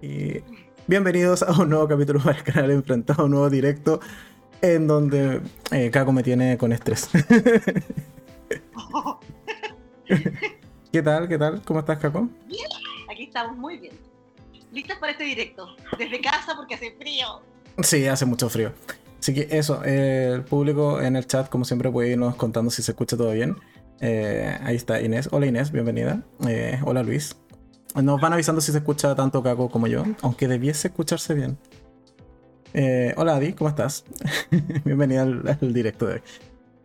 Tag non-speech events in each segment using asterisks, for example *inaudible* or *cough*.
Y bienvenidos a un nuevo capítulo para el canal Enfrentado, un nuevo directo en donde eh, Kako me tiene con estrés. *laughs* ¿Qué tal? ¿Qué tal? ¿Cómo estás, Kako? Bien, aquí estamos muy bien. Listas para este directo. Desde casa porque hace frío. Sí, hace mucho frío. Así que eso, eh, el público en el chat, como siempre, puede irnos contando si se escucha todo bien. Eh, ahí está Inés. Hola Inés, bienvenida. Eh, hola Luis. Nos van avisando si se escucha tanto Caco como yo, aunque debiese escucharse bien. hola Adi, ¿cómo estás? *laughs* bienvenida al, directo de hoy.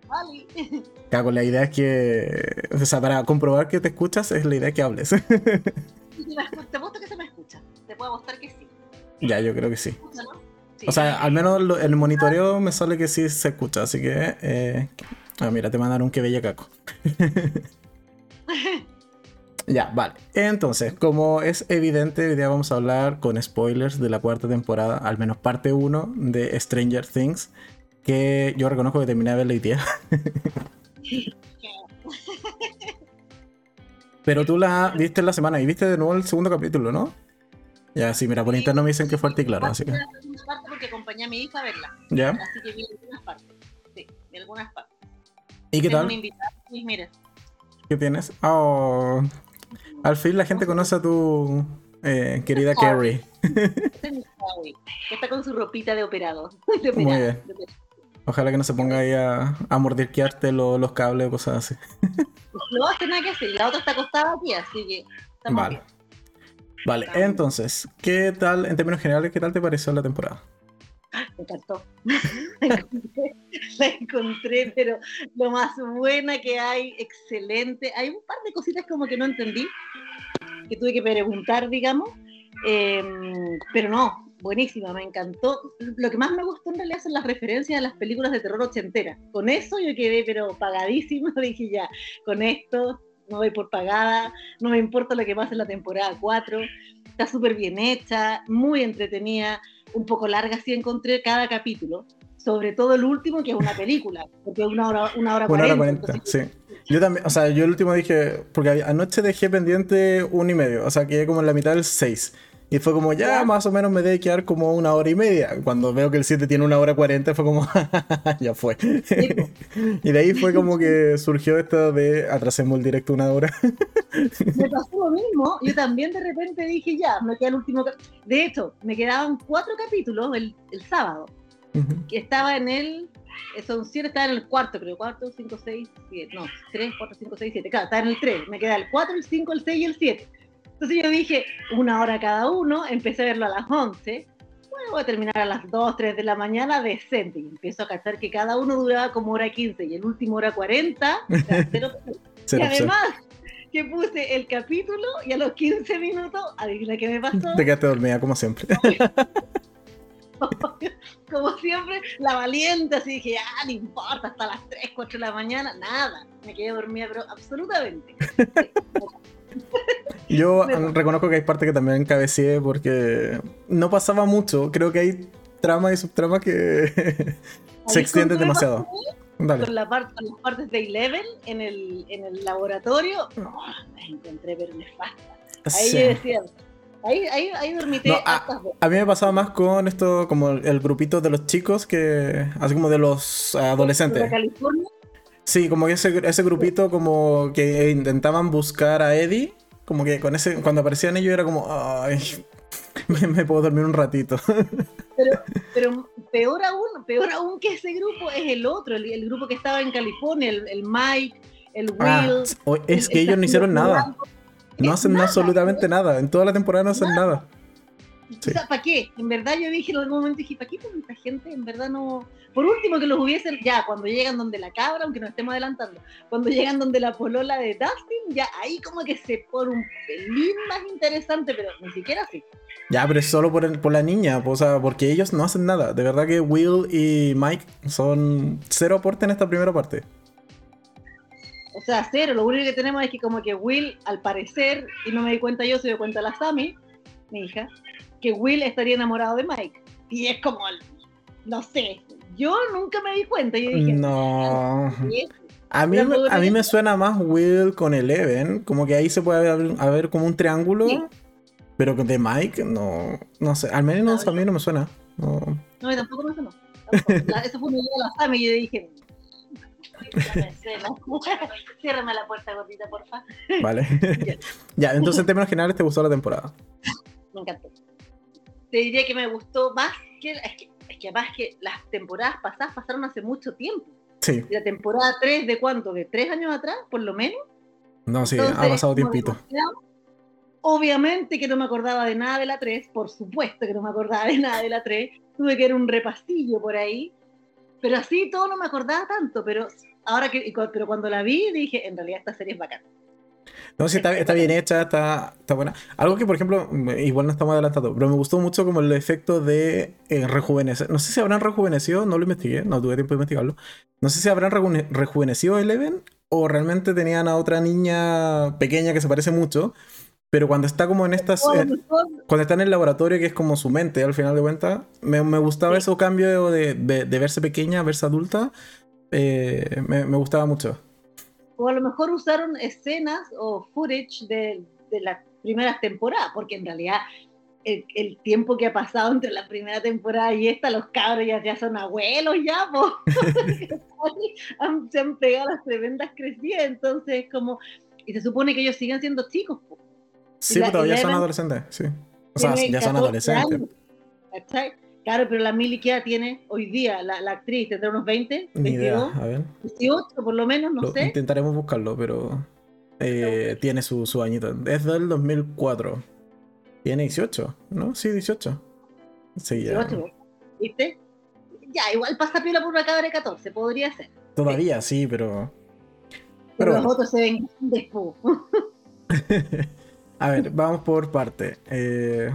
Vale. *laughs* Caco, la idea es que. O sea, para comprobar que te escuchas, es la idea que hables. te apuesto que se me escucha. Te puedo mostrar que sí. Ya, yo creo que sí. O sea, al menos en el monitoreo me sale que sí se escucha, así que. Eh... Ah, mira, te mandaron que bella caco. *laughs* ya, vale. Entonces, como es evidente, hoy día vamos a hablar con spoilers de la cuarta temporada, al menos parte 1 de Stranger Things, que yo reconozco que terminé de verla hoy día. *laughs* Pero tú la viste en la semana y viste de nuevo el segundo capítulo, ¿no? Ya, sí, mira, por interno me dicen que fuerte y claro, así que. porque acompañé a mi hija a verla. ¿Ya? Así que vi algunas partes. Sí, de algunas partes. ¿Y qué tal? ¿Qué tienes? Oh, al fin la gente conoce a tu eh, querida Carrie. Está con su ropita de operado. *laughs* Muy bien. Ojalá que no se ponga ahí a, a mordisquearte los cables o cosas así. No hace nada que hacer. La otra está acostada aquí, así que. Vale. Vale, entonces, ¿qué tal, en términos generales, qué tal te pareció la temporada? Me encantó. *laughs* la encontré, pero lo más buena que hay, excelente. Hay un par de cositas como que no entendí, que tuve que preguntar, digamos, em, pero no, buenísima, me encantó. Lo que más me gustó en realidad son las referencias a las películas de terror ochenteras. Con eso yo quedé, pero pagadísima, *laughs* dije ya, con esto no voy por pagada, no me importa lo que pase en la temporada 4, está súper bien hecha, muy entretenida, un poco larga si encontré cada capítulo, sobre todo el último que es una película, porque es una hora, una hora una cuarenta. Hora sí. Yo también, o sea, yo el último dije, porque anoche dejé pendiente un y medio, o sea, quedé como en la mitad del 6. Y fue como, ya más o menos me debe quedar como una hora y media. Cuando veo que el 7 tiene una hora 40, fue como, *laughs* ya fue. *laughs* y de ahí fue como que surgió esto de atrasemos el directo una hora. *laughs* me pasó lo mismo. Yo también de repente dije, ya, me queda el último. De hecho, me quedaban cuatro capítulos el, el sábado. Que estaba en el. Son siete, estaba en el cuarto, creo. Cuarto, cinco, seis, siete. No, tres, cuatro, cinco, seis, siete. Claro, estaba en el tres. Me queda el cuatro, el cinco, el seis y el siete entonces yo dije, una hora cada uno, empecé a verlo a las 11, bueno, voy a terminar a las 2, 3 de la mañana decente, y empiezo a cachar que cada uno duraba como hora 15 y el último hora 40, *laughs* y además que puse el capítulo y a los 15 minutos, adivina qué me pasó. Te quedaste dormida como siempre. *laughs* como siempre, la valiente, así dije, ah, no importa, hasta las 3, 4 de la mañana, nada, me quedé dormida, pero absolutamente. *laughs* Yo reconozco que hay parte que también encabecé porque no pasaba mucho. Creo que hay tramas y subtramas que *laughs* se extienden demasiado. Dale. Con, la parte, las partes de Eleven en el, en el laboratorio, oh, las encontré pero nefastas. Ahí yo decía, Ahí, ahí, ahí dormité a, a, mí me pasaba más con esto, como el, grupito de los chicos, que así como de los adolescentes. ¿De California? Sí, como que ese, ese grupito como que intentaban buscar a Eddie como que con ese, cuando aparecían ellos era como, ay, me, puedo dormir un ratito. *laughs* Pero, pero, peor aún, peor aún que ese grupo es el otro, el, grupo que estaba en California, el, Mike, el ah, Will. es que ellos no hicieron nada. No hacen absolutamente nada. En toda la temporada no hacen nada. O sea, ¿para qué? En verdad yo dije en algún momento, dije, ¿para qué tanta gente? En verdad no... Por último, que los hubiesen, ya, cuando llegan donde la cabra, aunque nos estemos adelantando, cuando llegan donde la polola de Dustin, ya ahí como que se pone un pelín más interesante, pero ni siquiera así. Ya, pero es solo por, por la niña, o sea, porque ellos no hacen nada. De verdad que Will y Mike son cero aporte en esta primera parte. O sea, cero. Lo único que tenemos es que como que Will, al parecer, y no me di cuenta yo, se dio cuenta la Sammy, mi hija, que Will estaría enamorado de Mike. Y es como, no sé, yo nunca me di cuenta. Yo dije, no. A mí, a mí me suena más Will con Eleven, como que ahí se puede ver, como un triángulo. Pero de Mike, no, no sé. Al menos a mí no me suena. No, no tampoco me suena. Tampoco. eso fue un día de la fama y yo dije. *laughs* Ciérrame la puerta, gordita, porfa. Vale. *laughs* *laughs* ya, entonces en términos generales, ¿te gustó la temporada? Me encantó. Te diría que me gustó más que. Es que, es que además que las temporadas pasadas pasaron hace mucho tiempo. Sí. La temporada 3 de cuánto? ¿De tres años atrás, por lo menos? No, sí, ha pasado tiempito. Obviamente que no me acordaba de nada de la 3, por supuesto que no me acordaba de nada de la 3. Tuve que ir un repastillo por ahí. Pero así todo no me acordaba tanto, pero ahora que pero cuando la vi dije, en realidad esta serie es bacana. No, sí, está, está bien hecha, está, está, buena. Algo que, por ejemplo, igual no estamos adelantando, pero me gustó mucho como el efecto de eh, rejuvenecer. No sé si habrán rejuvenecido, no lo investigué, no tuve tiempo de investigarlo. No sé si habrán rejuvenecido Eleven o realmente tenían a otra niña pequeña que se parece mucho, pero cuando está como en estas. Eh, cuando está en el laboratorio, que es como su mente, al final de cuentas, me, me gustaba ese cambio de, de, verse pequeña a verse adulta. Eh, me, me, gustaba mucho. O a lo mejor usaron escenas o footage de, de las primeras temporadas, porque en realidad el, el, tiempo que ha pasado entre la primera temporada y esta, los cabros ya, ya son abuelos, ya, *laughs* se han pegado las tremendas crecidas, entonces como. Y se supone que ellos siguen siendo chicos, po. Sí, pero todavía son adolescentes, sí. O sea, ya son adolescentes. Claro, pero la Mili que tiene hoy día, la, la, actriz, tendrá unos 20, 22, a ver. 18 por lo menos, no sé. Intentaremos buscarlo, pero eh, tiene su, su añito. Es del 2004. Tiene 18, ¿no? Sí, 18. Sí, ya. 18, ¿viste? Ya, igual pasa piola por una cabra de 14, podría ser. Todavía sí, pero... Pero, los otros se ven después. *laughs* A ver, vamos por parte. Eh,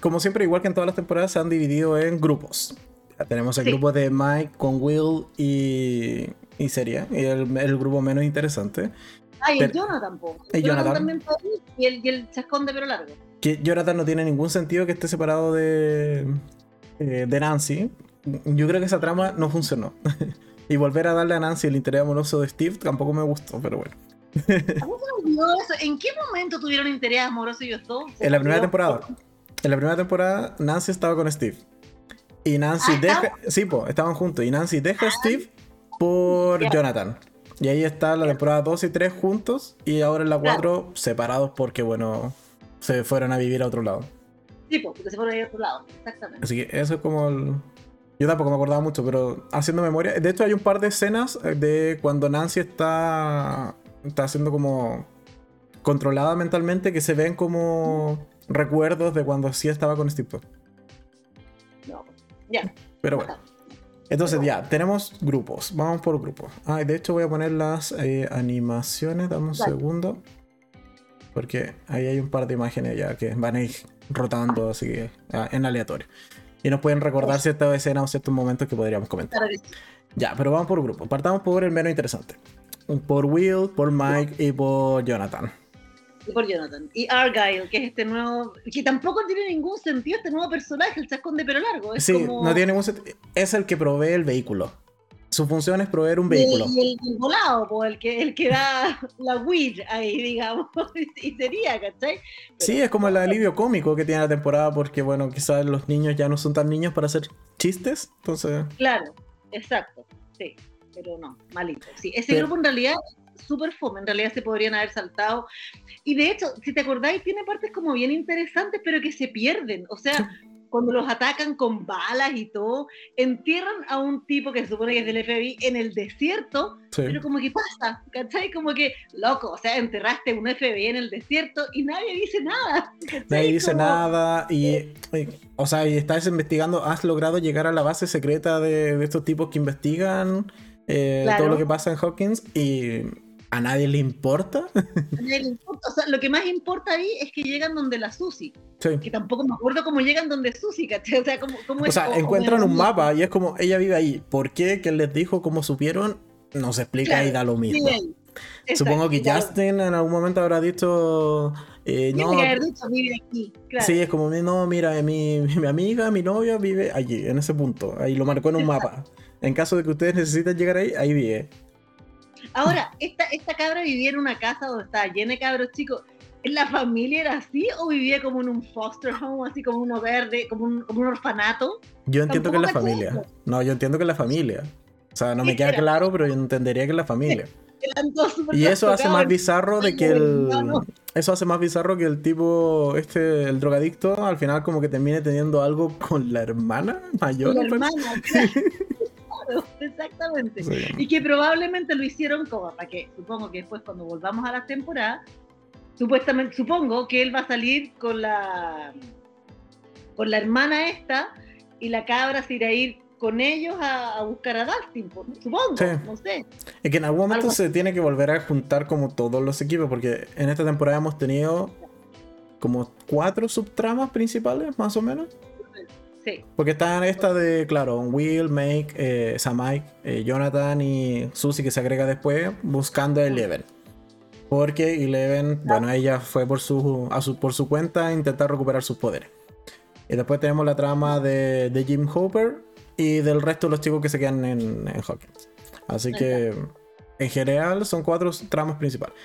como siempre, igual que en todas las temporadas, se han dividido en grupos. tenemos el grupo de Mike con Will y, y Seria, y el, el, grupo menos interesante. Ah, y el Jonathan, po. El Jonathan. también y el, y el chascón de pelo largo. Que Jonathan no tiene ningún sentido que esté separado de, eh, de Nancy. Yo creo que esa trama no funcionó. *laughs* y volver a darle a Nancy el interés amoroso de Steve tampoco me gustó, pero bueno. ¿En qué momento tuvieron interés amoroso ellos dos? En la primera temporada. En la primera temporada, Nancy estaba con Steve. Y Nancy ah, deja. Sí, pues, estaban juntos. Y Nancy deja a ah, Steve por Jonathan. Y ahí está la temporada 2 y 3 juntos. Y ahora en la 4 separados porque, bueno, se fueron a vivir a otro lado. Sí, porque se fueron a ir a otro lado. Exactamente. Así que eso es como el. Yo tampoco me acordaba mucho, pero haciendo memoria. De hecho, hay un par de escenas de cuando Nancy está está siendo como controlada mentalmente que se ven como recuerdos de cuando sí estaba con Steve No, ya. Pero bueno. Entonces ya, tenemos grupos. Vamos por grupos. Ah, de hecho voy a poner las eh, animaciones. Dame un segundo. Porque ahí hay un par de imágenes ya que van a ir rotando así que ah, en aleatorio. Y nos pueden recordar ciertas escenas o ciertos momentos que podríamos comentar. Ya, pero vamos por grupos. Partamos por el menos interesante. Por Will, por Mike y por Jonathan. Y por Jonathan. Y Argyle, que es este nuevo. que tampoco tiene ningún sentido este nuevo personaje, el chascón de pelo largo. sí, no tiene ningún sentido. Es el que provee el vehículo. Su función es proveer un vehículo. Y el, volado, el, que, el que da *laughs* la weed ahí, digamos. *laughs* y sería, ¿cachai? sí, es como el alivio cómico que tiene la temporada, porque, bueno, quizás los niños ya no son tan niños para hacer chistes. Entonces. Claro, exacto. Sí pero no, malito. Sí, ese grupo en realidad súper fome, en realidad se podrían haber saltado. Y de hecho, si te acordáis, tiene partes como bien interesantes, pero que se pierden. O sea, cuando los atacan con balas y todo, entierran a un tipo que se supone que es del FBI en el desierto, pero como que pasa, ¿cachai? Como que, loco, o sea, enterraste un FBI en el desierto y nadie dice nada. Nadie dice nada y, o sea, y estás investigando, has logrado llegar a la base secreta de, de estos tipos que investigan eh, todo lo que pasa en Hawkins y a nadie le importa. A nadie le importa. O sea, lo que más importa ahí es que llegan donde la Susi. Que tampoco me acuerdo cómo llegan donde Susi, ¿cachai? O sea, cómo, cómo o sea encuentran un mapa y es como ella vive ahí. ¿Por qué? ¿Quién les dijo? ¿Cómo supieron? No se explica y da lo mismo. Supongo que Justin en algún momento habrá dicho. Eh, no, dicho, vive aquí. Claro. Sí, es como, no, mira, mi, *laughs* mi, amiga, mi novia vive allí, en ese punto. Ahí lo marcó en un mapa. En caso de que ustedes necesiten llegar ahí, ahí vive. Ahora, esta, esta cabra vivía en una casa donde estaba llena de cabros chicos. ¿La familia era así o vivía como en un foster home, así como uno verde, como un, como un orfanato? Yo entiendo que es la familia. No, yo entiendo que es la familia. O sea, no me queda claro, pero yo entendería que es la familia. *laughs* Y eso hace más bizarro de que el. Eso hace más bizarro que el tipo, este, el drogadicto, al final como que termine teniendo algo con la hermana mayor. La hermana, *laughs* *laughs* exactamente. Y que probablemente lo hicieron como para que, supongo que después cuando volvamos a la temporada, supuestamente, supongo que él va a salir con la con la hermana esta y la cabra se irá a ir con ellos a, buscar a Dustin, supongo, no sé. Es que en algún momento se tiene que volver a juntar como todos los equipos, porque en esta temporada hemos tenido como cuatro subtramas principales, más o menos. Sí. Porque están esta de, claro, Will, Make, eh, eh, Jonathan y Susie que se agrega después, buscando a Eleven. Porque Eleven, bueno, ella fue por su, por su cuenta a intentar recuperar sus poderes. Y después tenemos la trama de, de Jim Hopper, y del resto de los chicos que se quedan en, Hawkins. Así que en general son cuatro tramos principales.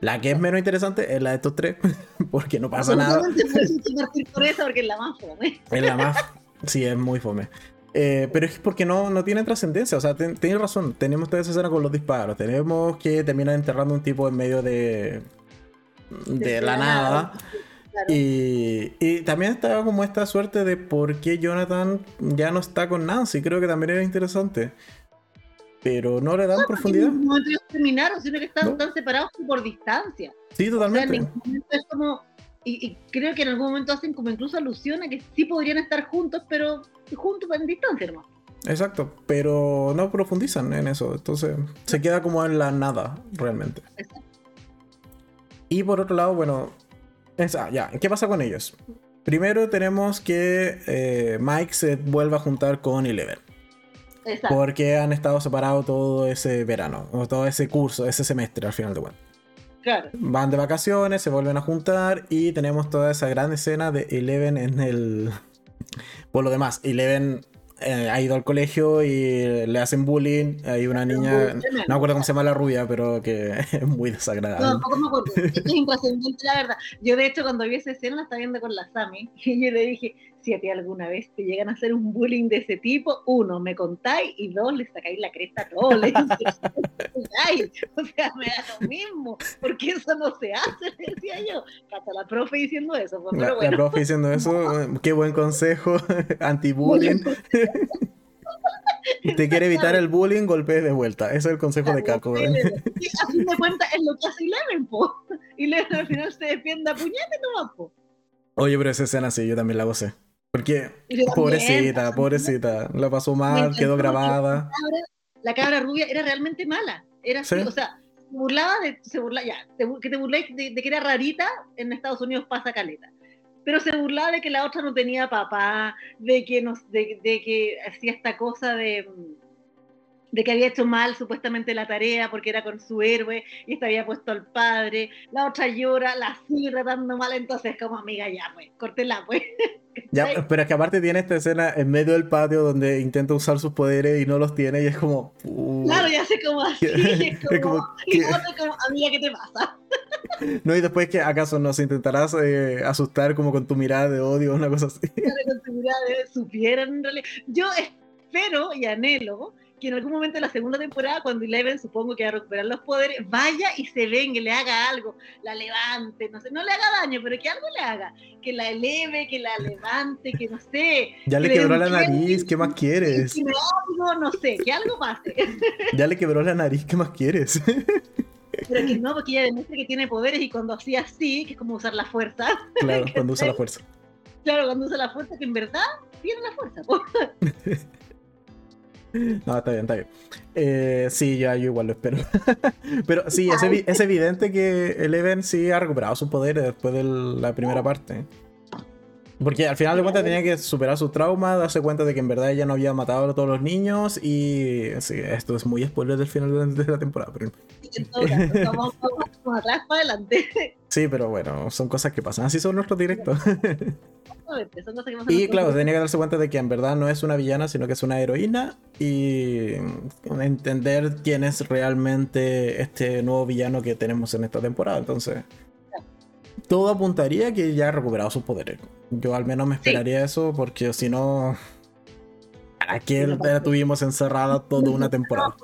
La que es menos interesante es la de estos tres, *laughs* porque no pasa nada. *laughs* por eso, porque es la más fome. Es la más. Sí, es muy fome. Eh, pero es porque no, no tiene trascendencia. O sea, tienes razón. Tenemos toda esa escena con los disparos. Tenemos que terminar enterrando un tipo en medio de. de, la nada. Y, también está como esta suerte de por qué Jonathan ya no está con Nancy. Creo que también era interesante. Pero no le dan profundidad. No terminaron, sino que están, separados por distancia. Sí, totalmente. y, creo que en algún momento hacen como incluso alusión a que sí podrían estar juntos, pero juntos en distancia, hermano. Exacto, pero no profundizan en eso. Entonces se queda como en la nada, realmente. Y por otro lado, bueno, Ah, ya, ¿qué pasa con ellos? Primero tenemos que eh, Mike se vuelva a juntar con Eleven. Exacto. Porque han estado separados todo ese verano, o todo ese curso, ese semestre al final de cuentas. Claro. Van de vacaciones, se vuelven a juntar y tenemos toda esa gran escena de Eleven en el... Por lo demás, Eleven eh, ha ido al colegio y le hacen bullying. Hay una niña, no me acuerdo cómo se llama la rubia, pero que *laughs* es muy desagradable. No, tampoco me acuerdo. Es intrascendente, la verdad. Yo, de hecho, cuando vi esa escena, la estaba viendo con la Sami *laughs* y yo le dije: Si a ti alguna vez te llegan a hacer un bullying de ese tipo, uno, me contáis y dos, le sacáis la cresta a todos. o sea, me da lo mismo, porque eso no se hace, le decía yo. Hasta la profe diciendo eso. Pues, la, la profe diciendo eso, eh, *laughs* qué buen consejo, *laughs* anti-bullying. *laughs* te quiere evitar el bullying, golpee de vuelta. Ese es el consejo de Caco. a fin de cuentas es lo que hace Leven, po. Y Leven al final se defiende a puñete nomás, po. Oye, pero esa escena sí, yo también la gocé. Porque, pobrecita, pobrecita, la pasó mal, quedó grabada. La cabra, rubia era realmente mala. Era así, o sea, se burlaba de, se burla, ya, que te burláis de, de, que era rarita, en Estados Unidos pasa caleta pero se burlaba de que la otra no tenía papá, de que, nos, de, que hacía esta cosa de, de que había hecho mal supuestamente la tarea porque era con su héroe y esta había puesto al padre, la otra llora, la sigue tratando mal, entonces como amiga ya pues, córtela pues. *laughs* Ya, pero es que aparte tiene esta escena en medio del patio donde intenta usar sus poderes y no los tiene y es como... Uh, claro, ya sé como así, *laughs* es como, y como, amiga, ¿qué te pasa? *laughs* No, y después que acaso nos intentarás eh, asustar como con tu mirada de odio o una cosa así. Con tu mirada de supieran en realidad. Yo espero y anhelo que en algún momento de la segunda temporada, cuando Eleven supongo que va a recuperar los poderes, vaya y se venga, le haga algo, la levante, no sé, no le haga daño, pero que algo le haga, que la eleve, que la levante, que no sé. Ya le quebró la nariz, ¿qué más quieres? Que algo, no sé, que algo pase. Ya le quebró la nariz, ¿qué más quieres? Pero que no, porque ella demuestra que tiene poderes y cuando hacía así, que es como usar la fuerza. Claro, cuando usa la *laughs* fuerza. Claro, cuando usa la fuerza, que en verdad tiene la fuerza. *laughs* No, está bien, está bien. Eh, sí, yo, igual lo espero. Pero sí, es, es, evidente que Eleven sí ha recuperado sus poderes después de la primera parte. Porque al final de cuentas tenía que superar su trauma, darse cuenta de que en verdad ella no había matado a todos los niños y sí, esto es muy spoiler del final de la temporada. Pero... vamos, atrás para adelante. Sí, pero bueno, son cosas que pasan. Así son nuestros directos. y claro, tenía que darse cuenta de que en verdad no es una villana, sino que es una heroína y entender quién es realmente este nuevo villano que tenemos en esta temporada. Entonces, todo apuntaría que ya ha recuperado sus poderes. Yo al menos me esperaría eso porque si no... ¿A qué la tuvimos encerrada toda una temporada?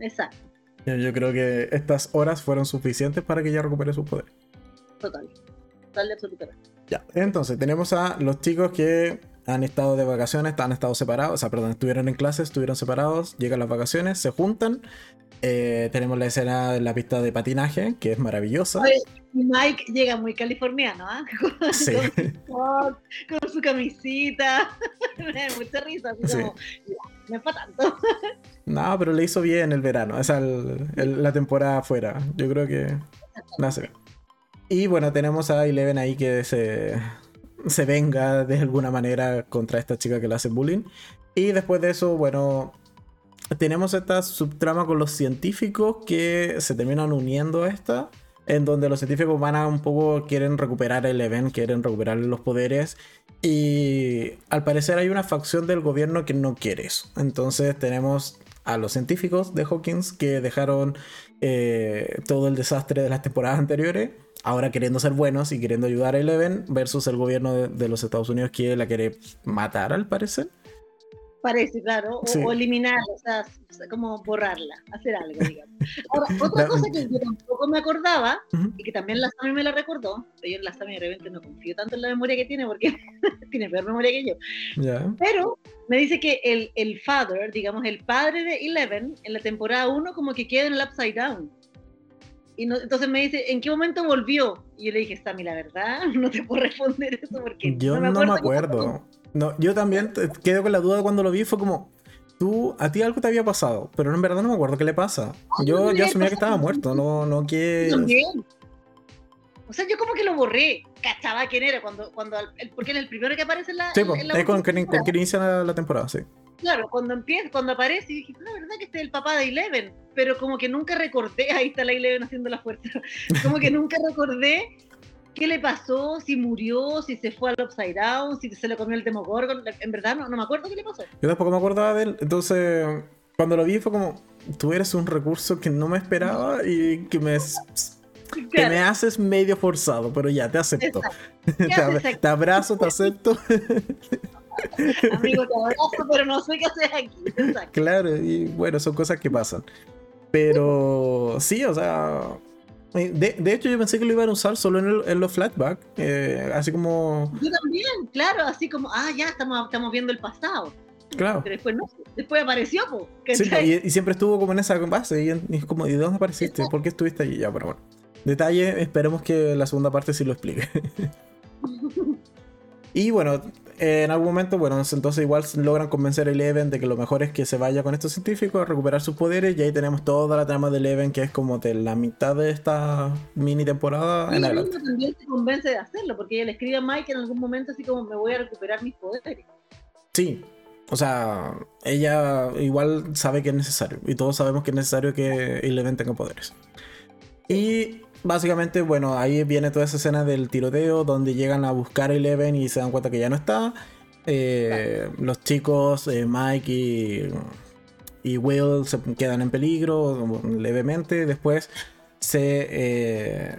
Exacto. Yo creo que estas horas fueron suficientes para que ya recupere sus poderes. Total. Total, absolutamente. Ya, entonces tenemos a los chicos que han estado de vacaciones, han estado separados, o sea, perdón, estuvieron en clase, estuvieron separados, llegan las vacaciones, se juntan. Eh, tenemos la escena de la pista de patinaje, que es maravillosa. Mike llega muy californiano, ¿ah? *laughs* Sí. Con, su camisita. *laughs* Me da mucha risa, así como, no es para tanto. *laughs* No, pero le hizo bien el verano, esa la temporada afuera. Yo creo que nace Y bueno, tenemos a Eleven ahí que se, se venga de alguna manera contra esta chica que le hace bullying. Y después de eso, bueno, tenemos esta subtrama con los científicos que se terminan uniendo a esta. En donde los científicos van a un poco, quieren recuperar el event, quieren recuperar los poderes. Y al parecer hay una facción del gobierno que no quiere eso. Entonces tenemos a los científicos de Hawkins que dejaron eh, todo el desastre de las temporadas anteriores ahora queriendo ser buenos y queriendo ayudar a Eleven versus el gobierno de, los Estados Unidos que la quiere matar al parecer. Parece, claro, o, eliminarla, o sea, como borrarla, hacer algo, digamos. Ahora, *laughs* otra cosa que yo tampoco me acordaba, y que también la Sami me la recordó, yo en la Sami de repente no confío tanto en la memoria que tiene, porque *laughs* tiene peor memoria que yo. Pero me dice que el, el father, digamos, el padre de Eleven, en la temporada 1, como que queda en el Upside Down. Y entonces me dice, ¿en qué momento volvió? Y yo le dije, Sammy, la verdad, *laughs* no te puedo responder eso porque yo no me acuerdo. No, yo también quedé con la duda cuando lo vi, fue como, tú, a ti algo te había pasado, pero en verdad no me acuerdo qué le pasa. Yo, ya asumía que estaba muerto, no, no que... O sea, yo como que lo borré, cachaba quién era, cuando, cuando porque es el primero que aparece en la... Sí, es con, con, quien inicia la temporada, sí. Claro, cuando empieza, cuando aparece, y dije, la verdad que este es el papá de Eleven, pero como que nunca recordé, *laughs* ahí está la Eleven haciendo la fuerza, *laughs* como que nunca recordé qué le pasó, si murió, si se fue al Upside Down, si se le comió el Demogorgon, en verdad no, no me acuerdo qué le pasó. Yo tampoco me acordaba de él, entonces cuando lo vi fue como, tú eres un recurso que no me esperaba y que me... Que me haces medio forzado, pero ya, te acepto. *laughs* te, te abrazo, te acepto. *laughs* Amigo, te abrazo, pero no sé qué haces aquí. Claro, y bueno, son cosas que pasan. Pero sí, o sea. De, de, hecho, yo pensé que lo iban a usar solo en, en los flashbacks. Eh, así como. Yo también, claro, así como, ah, ya estamos, estamos viendo el pasado. Claro. Pero después no, después apareció, po, sí, y, y, siempre estuvo como en esa base. Y, es como, ¿y de dónde apareciste? ¿Por qué estuviste allí? Ya, pero bueno. Detalle, esperemos que la segunda parte sí lo explique. *laughs* y bueno, en algún momento, bueno, entonces igual logran convencer a Eleven de que lo mejor es que se vaya con estos científicos a recuperar sus poderes y ahí tenemos toda la trama de Eleven que es como de la mitad de esta mini temporada en adelante. también se convence de hacerlo porque ella le escribe a Mike en algún momento así como me voy a recuperar mis poderes. Sí, o sea, ella igual sabe que es necesario y todos sabemos que es necesario que Eleven tenga poderes. Y básicamente, bueno, ahí viene toda esa escena del tiroteo donde llegan a buscar a Eleven y se dan cuenta que ya no está. Eh, los chicos, eh, Mike y, Will, se quedan en peligro levemente. Después se, eh,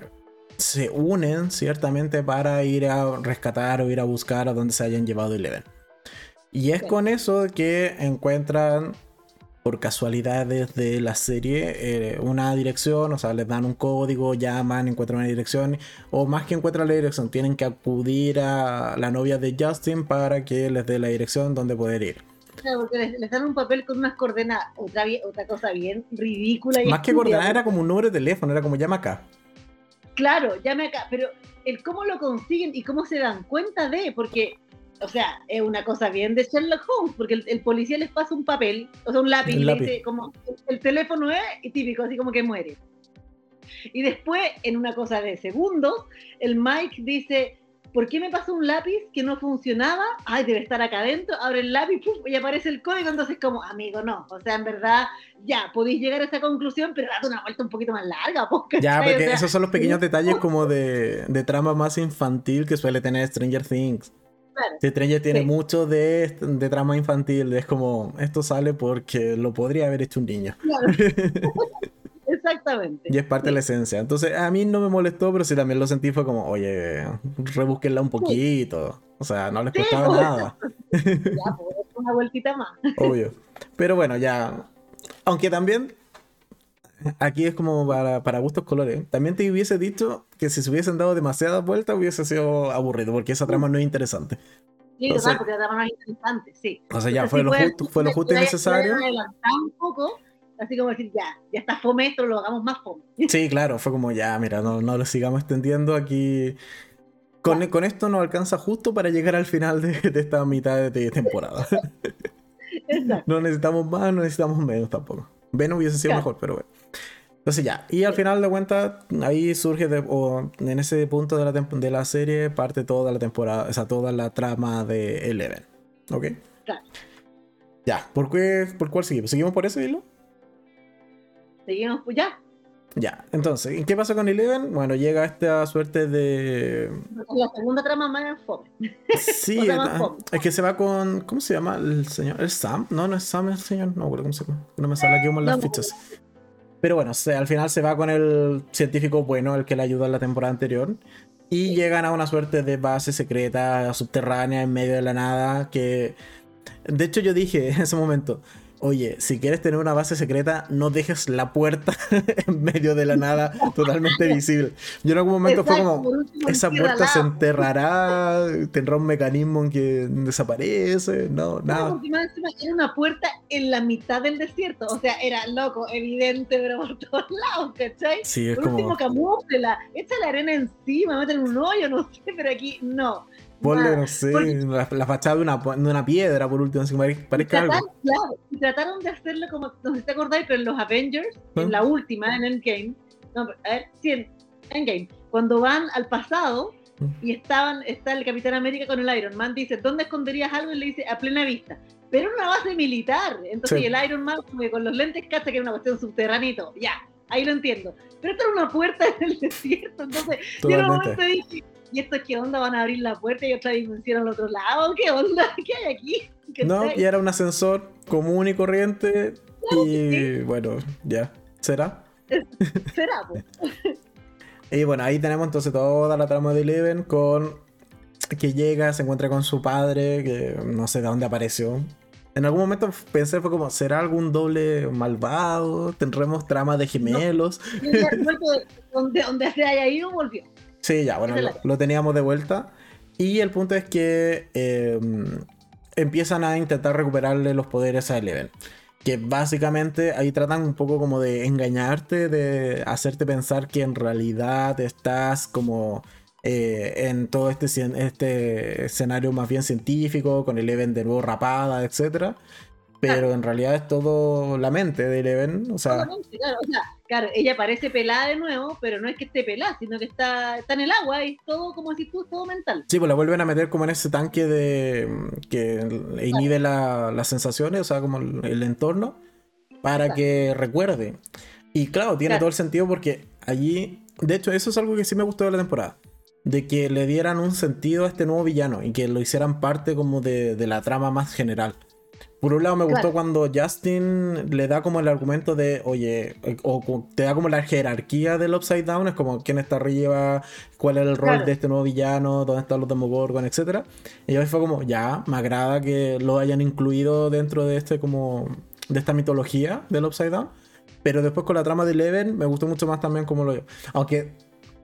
se unen ciertamente para ir a rescatar o ir a buscar a donde se hayan llevado Eleven. Y es con eso que encuentran por casualidades de la serie eh, una dirección, o sea, les dan un código, llaman, encuentran una dirección, o más que encuentran la dirección, tienen que acudir a la novia de Justin para que les dé la dirección donde poder ir. Claro, porque les, dan un papel con unas coordenadas, otra, otra cosa bien ridícula. Y más que coordenadas era como un número de teléfono, era como llama acá. Claro, llame acá, pero el cómo lo consiguen y cómo se dan cuenta de, porque o sea, es una cosa bien de Sherlock Holmes, porque el, policía les pasa un papel, o sea, un lápiz, y le dice como, el teléfono es típico, así como que muere. Y después, en una cosa de segundos, el Mike dice, ¿por qué me pasó un lápiz que no funcionaba? Ay, debe estar acá adentro, abre el lápiz y aparece el código, entonces como, amigo, no, o sea, en verdad, ya, podéis llegar a esa conclusión, pero date una vuelta un poquito más larga, Ya, porque esos son los pequeños *laughs* detalles como de, de trama más infantil que suele tener Stranger Things. Claro. tiene mucho de, de, trama infantil, es como, esto sale porque lo podría haber hecho un niño. *laughs* Exactamente. Y es parte de la esencia. Entonces, a mí no me molestó, pero sí también lo sentí, fue como, oye, rebúsquenla un poquito. O sea, no les costaba pues. nada. ya, pues, una vueltita más. *laughs* Obvio. Pero bueno, ya. Aunque también. Aquí es como para, para gustos colores. También te hubiese dicho que si se hubiesen dado demasiadas vueltas hubiese sido aburrido, porque esa trama no es interesante. Sí, Entonces- total, porque la trama no es interesante, sí. O sea, ya Entonces, fue sí lo puede- justo, fue lo justo y necesario. un poco, así como decir, ya, ya está fome esto, lo hagamos más fome. *laughs* Sí, claro, fue como ya, mira, no, no lo sigamos extendiendo aquí. Con, con esto nos alcanza justo para llegar al final de, de esta mitad de temporada. *laughs* Exacto. No necesitamos más, no necesitamos menos tampoco. Venom hubiese sido Claro. mejor, pero bueno. Entonces ya, y al final de cuentas, ahí surge, de- o en ese punto de la, de la serie, parte toda la temporada, o sea, toda la trama de Eleven. ¿Ok? Claro. Ya, ¿por, qué, ¿por cuál seguimos? ¿Seguimos por ese hilo? Seguimos, pues ya. Ya, entonces, ¿qué pasa con Eleven? Bueno, llega esta suerte de... La segunda trama más fome. Sí, *laughs* más fome. es que se va con... ¿Cómo se llama el señor? ¿El Sam? No, no es Sam el señor. No, ¿cómo se llama? No me sale aquí como en las No, fichas. Pero bueno, se- al final se va con el científico bueno, el que le ayudó en la temporada anterior. Y llegan a una suerte de base secreta, subterránea, en medio de la nada, que... De hecho yo dije *laughs* en ese momento, oye, si quieres tener una base secreta, no dejes la puerta *laughs* en medio de la nada totalmente visible. Yo en algún momento fue como, último, esa puerta se enterrará, tendrá un mecanismo en que desaparece, no, nada. era una puerta en la mitad del desierto. O sea, era loco, evidente, pero por todos lados, ¿cachai? Sí, es Por último, como, camúflela, echa la arena encima, métele un hoyo, no sé, pero aquí no. Ponle, no sé, la, la fachada de una, de una piedra por último, así que pare- parezca algo. Trataron, claro, y trataron de hacerlo como, no sé si te acordáis, pero en los Avengers, ¿Ah? en la última, en Endgame, no, a ver, sí, en Endgame, cuando van al pasado Mm. y estaban, está el Capitán América con el Iron Man, dice, ¿dónde esconderías algo? Y le dice, a plena vista. Pero era una base militar, entonces Sí. el Iron Man como que con los lentes cacha que era una cuestión subterránea, ya, ahí lo entiendo. Pero esto era una puerta en el *laughs* desierto, entonces yo en un momento dije, ¿y esto qué onda? ¿Van a abrir la puerta y otra dimensión al otro lado? ¿Qué onda? ¿Qué hay aquí? No, y era un ascensor común y corriente. Y bueno, ya, será. ¿Será? pues? Y bueno, ahí tenemos entonces toda la trama de Eleven con que llega, se encuentra con su padre, que no sé de dónde apareció. En algún momento pensé, fue como, ¿será algún doble malvado? ¿Tendremos trama de gemelos? Donde, donde se haya ido, volvió. Sí, ya, bueno, lo, lo teníamos de vuelta. Y el punto es que eh, empiezan a intentar recuperarle los poderes a Eleven. Que básicamente ahí tratan un poco como de engañarte, de hacerte pensar que en realidad estás como eh, en todo este, este escenario más bien científico, con Eleven de nuevo rapada, etc. Pero en realidad es todo la mente de Eleven. O sea, claro, o sea, claro, ella parece pelada de nuevo, pero no es que esté pelada, sino que está, está en el agua y todo, como si tú, todo mental. Sí, pues la vuelven a meter como en ese tanque de que inhibe la- las sensaciones, o sea, como el, el entorno, para que recuerde. Y claro, tiene Claro. todo el sentido porque allí, de hecho, eso es algo que sí me gustó de la temporada. De que le dieran un sentido a este nuevo villano y que lo hicieran parte como de, de la trama más general. Por un lado me gustó cuando Justin le da como el argumento de, oye, o te da como la jerarquía del Upside Down, es como quién está arriba, cuál es el rol Claro. de este nuevo villano, dónde están los Demogorgon, etc. Y ahí fue como, ya, me agrada que lo hayan incluido dentro de este como, de esta mitología del Upside Down. Pero después con la trama de Eleven me gustó mucho más también como lo Aunque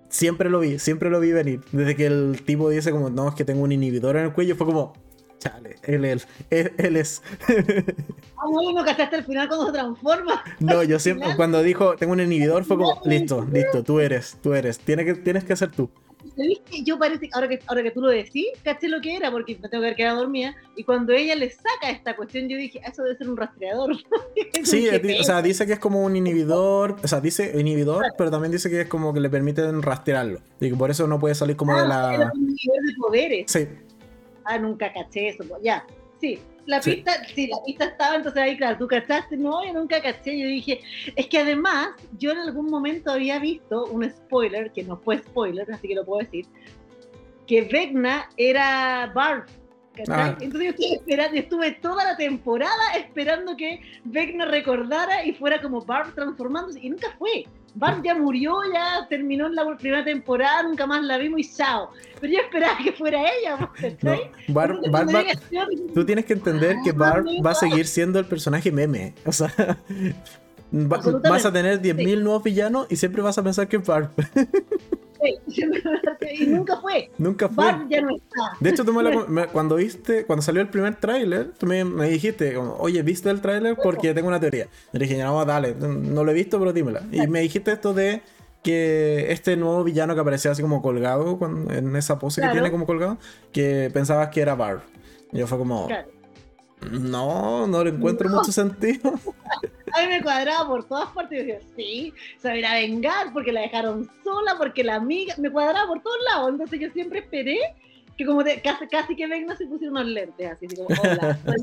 siempre lo vi, siempre lo vi venir. Desde que el tipo dice como, no, es que tengo un inhibidor en el cuello, fue como, chale, él, él, él, él es. *laughs* Ah, no, no cachaste al final cuando se transforma. No, yo siempre, final. cuando dijo, tengo un inhibidor, fue como, listo, listo, tú eres, tú eres. Tienes que, tienes que ser tú. ¿Sabés que Yo parece, ahora que, ahora que tú lo decís, caché lo que era, porque me tengo que haber quedado dormida, y cuando ella le saca esta cuestión, yo dije, "Ah, eso debe ser un rastreador. *laughs* Sí, o sea, dice que es como un inhibidor, o sea, dice inhibidor, pero también dice que es como que le permiten rastrearlo. Y que por eso no puede salir como de Ah, era la... un nivel de poderes. Sí, Ah, nunca caché eso. pues, Ya, sí. La Sí. pista, sí, la pista estaba, entonces ahí, claro, tú cachaste, no, yo nunca caché. Yo dije, es que además, yo en algún momento había visto un spoiler, que no fue spoiler, así que lo puedo decir, que Vecna era Barb. Ah. Entonces yo estuve, esperando, estuve toda la temporada esperando que Vecna recordara y fuera como Barb transformándose, y nunca fue. Barb ya murió, ya terminó en la primera temporada, nunca más la vimos y chao. Pero yo esperaba que fuera ella, tú tienes que entender que Barb va a seguir siendo el personaje meme. O sea, *laughs* va- vas a tener 10.000 nuevos villanos y siempre vas a pensar que es Barb. *laughs* *laughs* y nunca fue. Nunca fue. Barb ya no está. De hecho, tú me lo- me- cuando viste, cuando salió el primer tráiler, tú me, me dijiste, como, oye, ¿viste el tráiler? Porque tengo una teoría. Le dije, no, dale, no lo he visto, pero dímela. Y me dijiste esto de que este nuevo villano que aparecía así como colgado, en esa pose Claro. que tiene como colgado, que pensabas que era Barb. Y yo fue como, Claro. No, no le encuentro No. mucho sentido. *laughs* A mí me cuadraba por todas partes. Yo decía, sí, se va a ir a vengar porque la dejaron sola, porque la amiga. Me cuadraba por todos lados. Entonces yo siempre esperé que, como de- casi, casi que venga se pusiera unos lentes, así, así como, hola. *laughs*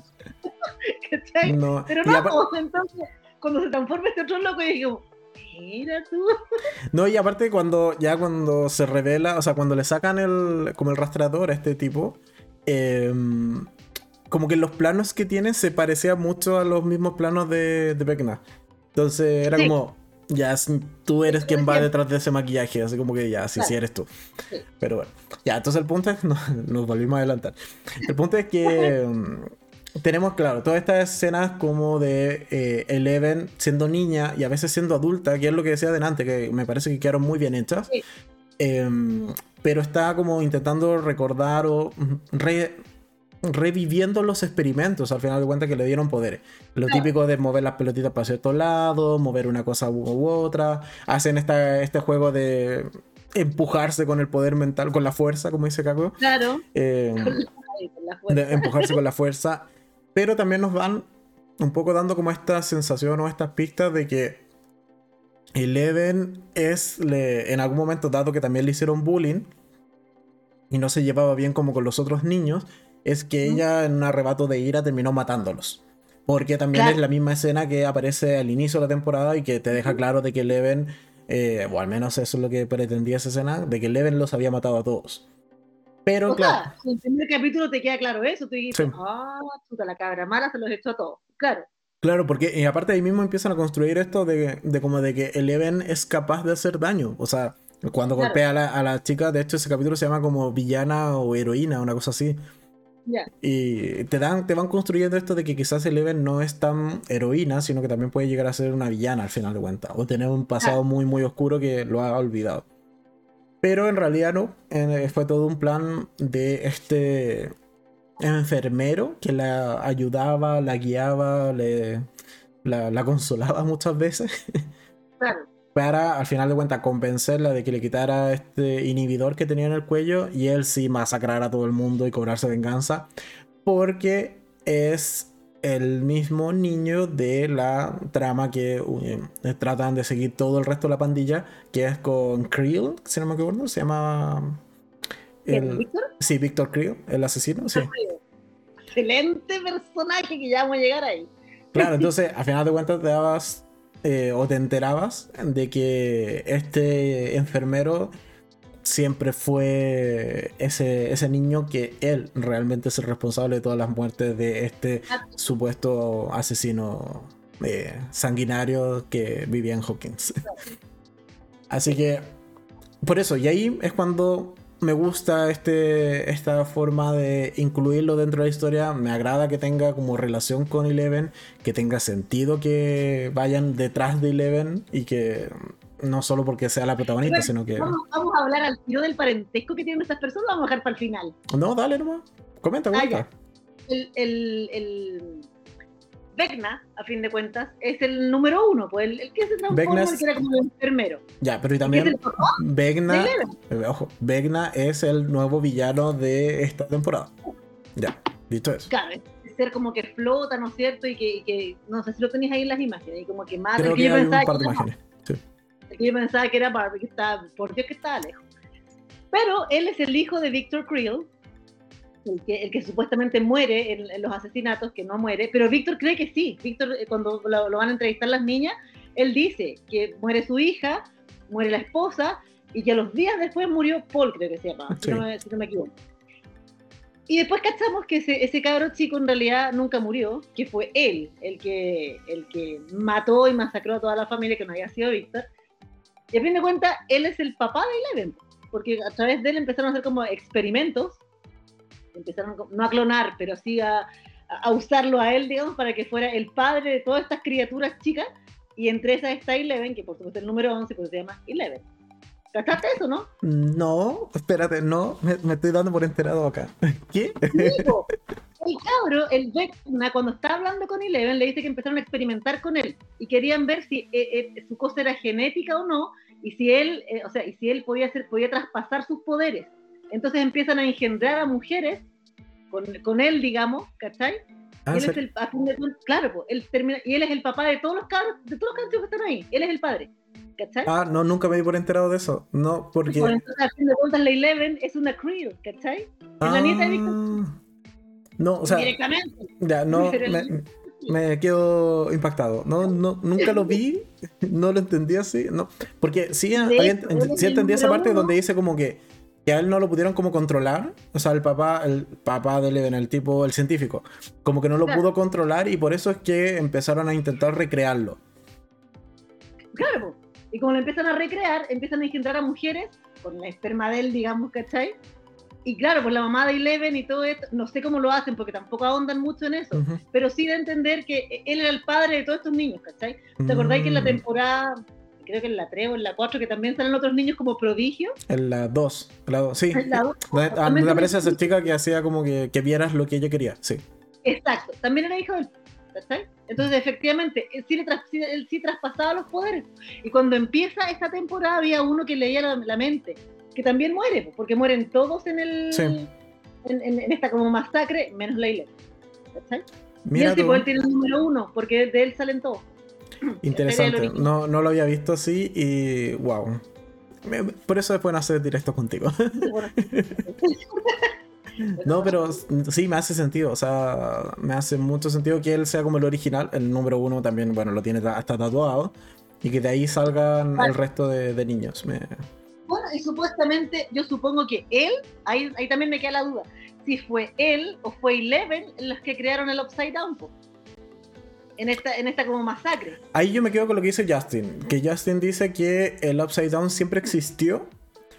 *laughs* ¿Cachai? No. Pero no, apa- entonces, cuando se transforma este otro loco, yo digo, mira tú. No, y aparte cuando ya cuando se revela, o sea, cuando le sacan el como el rastreador a este tipo, em, como que los planos que tiene se parecía mucho a los mismos planos de, de Vecna. Entonces era Sí. como, ya tú eres quien va detrás de ese maquillaje, así como que ya, sí, sí Claro. eres tú. Sí. Pero bueno, ya, entonces el punto es, *laughs* no, nos volvimos a adelantar. El punto es que em, tenemos, claro, todas estas escenas como de eh, Eleven siendo niña y a veces siendo adulta, que es lo que decía delante, que me parece que quedaron muy bien hechas. Sí. Em, pero está como intentando recordar o re- reviviendo los experimentos al final de cuentas que le dieron poderes. Lo Claro. típico de mover las pelotitas para ciertos lados, mover una cosa u, u otra. Hacen esta, este juego de empujarse con el poder mental, con la fuerza, como dice Kako. Claro. Eh, Ay, con la fuerza. de empujarse con la fuerza. Pero también nos van un poco dando como esta sensación o estas pistas de que Eleven es, le- en algún momento, dado que también le hicieron bullying y no se llevaba bien como con los otros niños, es que ella en un arrebato de ira terminó matándolos. Porque también Claro. es la misma escena que aparece al inicio de la temporada y que te deja claro de que Eleven, eh, o al menos eso es lo que pretendía esa escena, de que Eleven los había matado a todos. Pero O claro, sea, en el primer capítulo te queda claro eso. Tú dijiste, Sí. ah, puta, la cabra mala se los echó a todos. Claro. Claro, porque y aparte ahí mismo empiezan a construir esto de, de como de que Eleven es capaz de hacer daño. O sea, cuando Claro. golpea a la, a la chica, de hecho ese capítulo se llama como villana o heroína, una cosa así. Ya. Y te dan, te van construyendo esto de que quizás Eleven no es tan heroína, sino que también puede llegar a ser una villana al final de cuentas. O tener un pasado muy muy oscuro que lo ha olvidado. Pero en realidad no. eh, Fue todo un plan de este enfermero que la ayudaba, la guiaba, le, la, la consolaba *laughs* muchas veces. Claro. Para al final de cuentas convencerla de que le quitara este inhibidor que tenía en el cuello y él sí masacrar a todo el mundo y cobrarse venganza. Porque es el mismo niño de la trama que eh, tratan de seguir todo el resto de la pandilla, que es con Creel, si no me equivoco, se llama... el- ¿Víctor? sí, Víctor Creel, el asesino, sí. Excelente personaje que ya vamos a llegar ahí. Claro, entonces al final de cuentas te dabas eh, o te enterabas de que este enfermero siempre fue ese, ese niño que él realmente es el responsable de todas las muertes de este supuesto asesino eh, sanguinario que vivía en Hawkins. Así que, por eso, y ahí es cuando me gusta este, esta forma de incluirlo dentro de la historia. Me agrada que tenga como relación con Eleven, que tenga sentido que vayan detrás de Eleven y que no solo porque sea la protagonista, sino que... Vamos, vamos a hablar al tiro del parentesco que tienen estas personas, vamos a dejar para el final. No, dale nomás. Comenta, Ah, comenta. El, el, el Vecna, a fin de cuentas, es el número uno, pues el, el que se transforma, Vecna es- que era como el enfermero. Ya, pero y también el Eleven. eh, ojo, Vegna es el nuevo villano de esta temporada. Ya, dicho eso. Claro, es ser como que flota, ¿no es cierto? Y que, y que no sé si lo tenéis ahí en las imágenes, y como que mata. Creo que que yo hay un pensaba par de imágenes. Sí. Yo pensaba que era Barbie, que estaba, por Dios que estaba lejos. Pero él es el hijo de Victor Creel, el que, el que supuestamente muere en, en los asesinatos, que no muere, pero Víctor cree que sí. Víctor, eh, cuando lo, lo van a entrevistar las niñas, él dice que muere su hija, muere la esposa, y que a los días después murió Paul, creo que se llama, si, Sí. no me, si no me equivoco. Y después cachamos que ese, ese cabro chico en realidad nunca murió, que fue él el que, el que mató y masacró a toda la familia que no había sido Víctor. Y a fin de cuentas, él es el papá de Eleven, porque a través de él empezaron a hacer como experimentos, empezaron no a clonar, pero sí a, a usarlo a él, digamos, para que fuera el padre de todas estas criaturas chicas, y entre esas está Eleven, que por supuesto es el número 11, pues se llama Eleven. ¿Cachaste eso, no? No, espérate, no, me, me estoy dando por enterado acá. *laughs* ¿Qué? Digo, el cabro, el Vecna, cuando está hablando con Eleven, le dice que empezaron a experimentar con él y querían ver si eh, eh, su cosa era genética o no, y si él, eh, o sea, y si él podía hacer, podía traspasar sus poderes. Entonces empiezan a engendrar a mujeres con, con él, digamos, ¿cachai? Ah, él ¿en es el, a fin de cuentas, claro, pues, él termina, y él es el papá de todos los cabros, de todos los cabros que están ahí. Él es el padre, ¿cachai? Ah, no, nunca me di por enterado de eso. No, porque. Pues entonces, a fin de cuentas, la Eleven es una Creel, ¿cachai? Es la nieta de Víctor. Ah, No, o sea, Directamente. ya, no, me, me quedo impactado. No, no, nunca lo vi, *laughs* no lo entendí así, no. Porque sí, había- él es sí entendí esa parte uno. donde dice como que, que a él no lo pudieron como controlar. O sea, el papá, el papá de Eleven, el tipo, el científico, como que no lo Claro. pudo controlar y por eso es que empezaron a intentar recrearlo. Claro, y como lo empiezan a recrear, empiezan a engendrar a mujeres con la esperma de él, digamos, ¿cachai? Y claro, pues la mamá de Eleven y todo esto, no sé cómo lo hacen porque tampoco ahondan mucho en eso, Ujú. pero sí de entender que él era el padre de todos estos niños, ¿cachai? ¿Te acordáis que en la Mm, temporada, creo que en la 3 o en la 4, que también salen otros niños como prodigios? En la 2, la 2, sí. En la dos, *laughs* Donde, ah, también donde salen- aparece esa chica que hacía como que, que vieras lo que ella quería, sí. Exacto, también era hijo del ¿cachai? Entonces, efectivamente, él sí, le tras- sí- él sí traspasaba los poderes. Y cuando empieza esta temporada, había uno que leía la, la mente, que también muere, po, porque mueren todos en el Sí. en, en- en esta como masacre, menos Leila. ¿cachai? y Mira él, tipo, tú. él tiene el número uno, porque de él salen todos. *clears throat* Interesante. No, no lo había visto así y wow. Por eso después hacer directos contigo. *laughs* No, pero sí, me hace sentido. O sea, me hace mucho sentido que él sea como el original. El número uno también, bueno, lo tiene ta- hasta tatuado. Y que de ahí salgan Vale. el resto de, de niños. Me- Bueno, y supuestamente, yo supongo que él, ahí, ahí también me queda la duda, si fue él o fue Eleven los que crearon el Upside Down, en esta, en esta como masacre. Ahí yo me quedo con lo que dice Justin. Que Justin dice que el Upside Down siempre existió.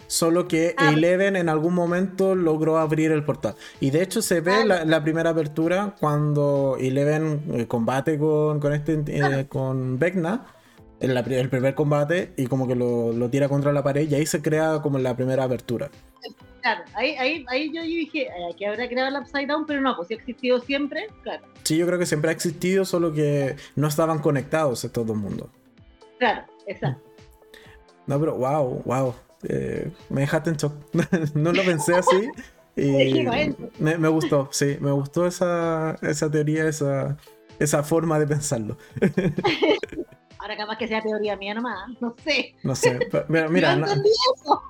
Solo que Ah. Eleven en algún momento logró abrir el portal. Y de hecho se ve Ah. la, la primera apertura cuando Eleven eh, combate con, con este eh, con Vecna. El primer combate. Y como que lo, lo tira contra la pared. Y ahí se crea como la primera abertura. Claro, ahí, ahí, ahí yo dije eh, que habrá creado el Upside Down, pero no, pues si ha existido siempre, claro, Sí, yo creo que siempre ha existido. Solo que no estaban conectados estos dos mundos. claro, exacto. No, pero wow, wow. Eh, me dejaste en shock. *laughs* no lo pensé así. Y *laughs* me, me gustó, sí, me gustó esa, esa teoría, esa, esa forma de pensarlo. *laughs* Ahora capaz que sea teoría mía nomás, *laughs* no sé. No sé, pero mira, *laughs* no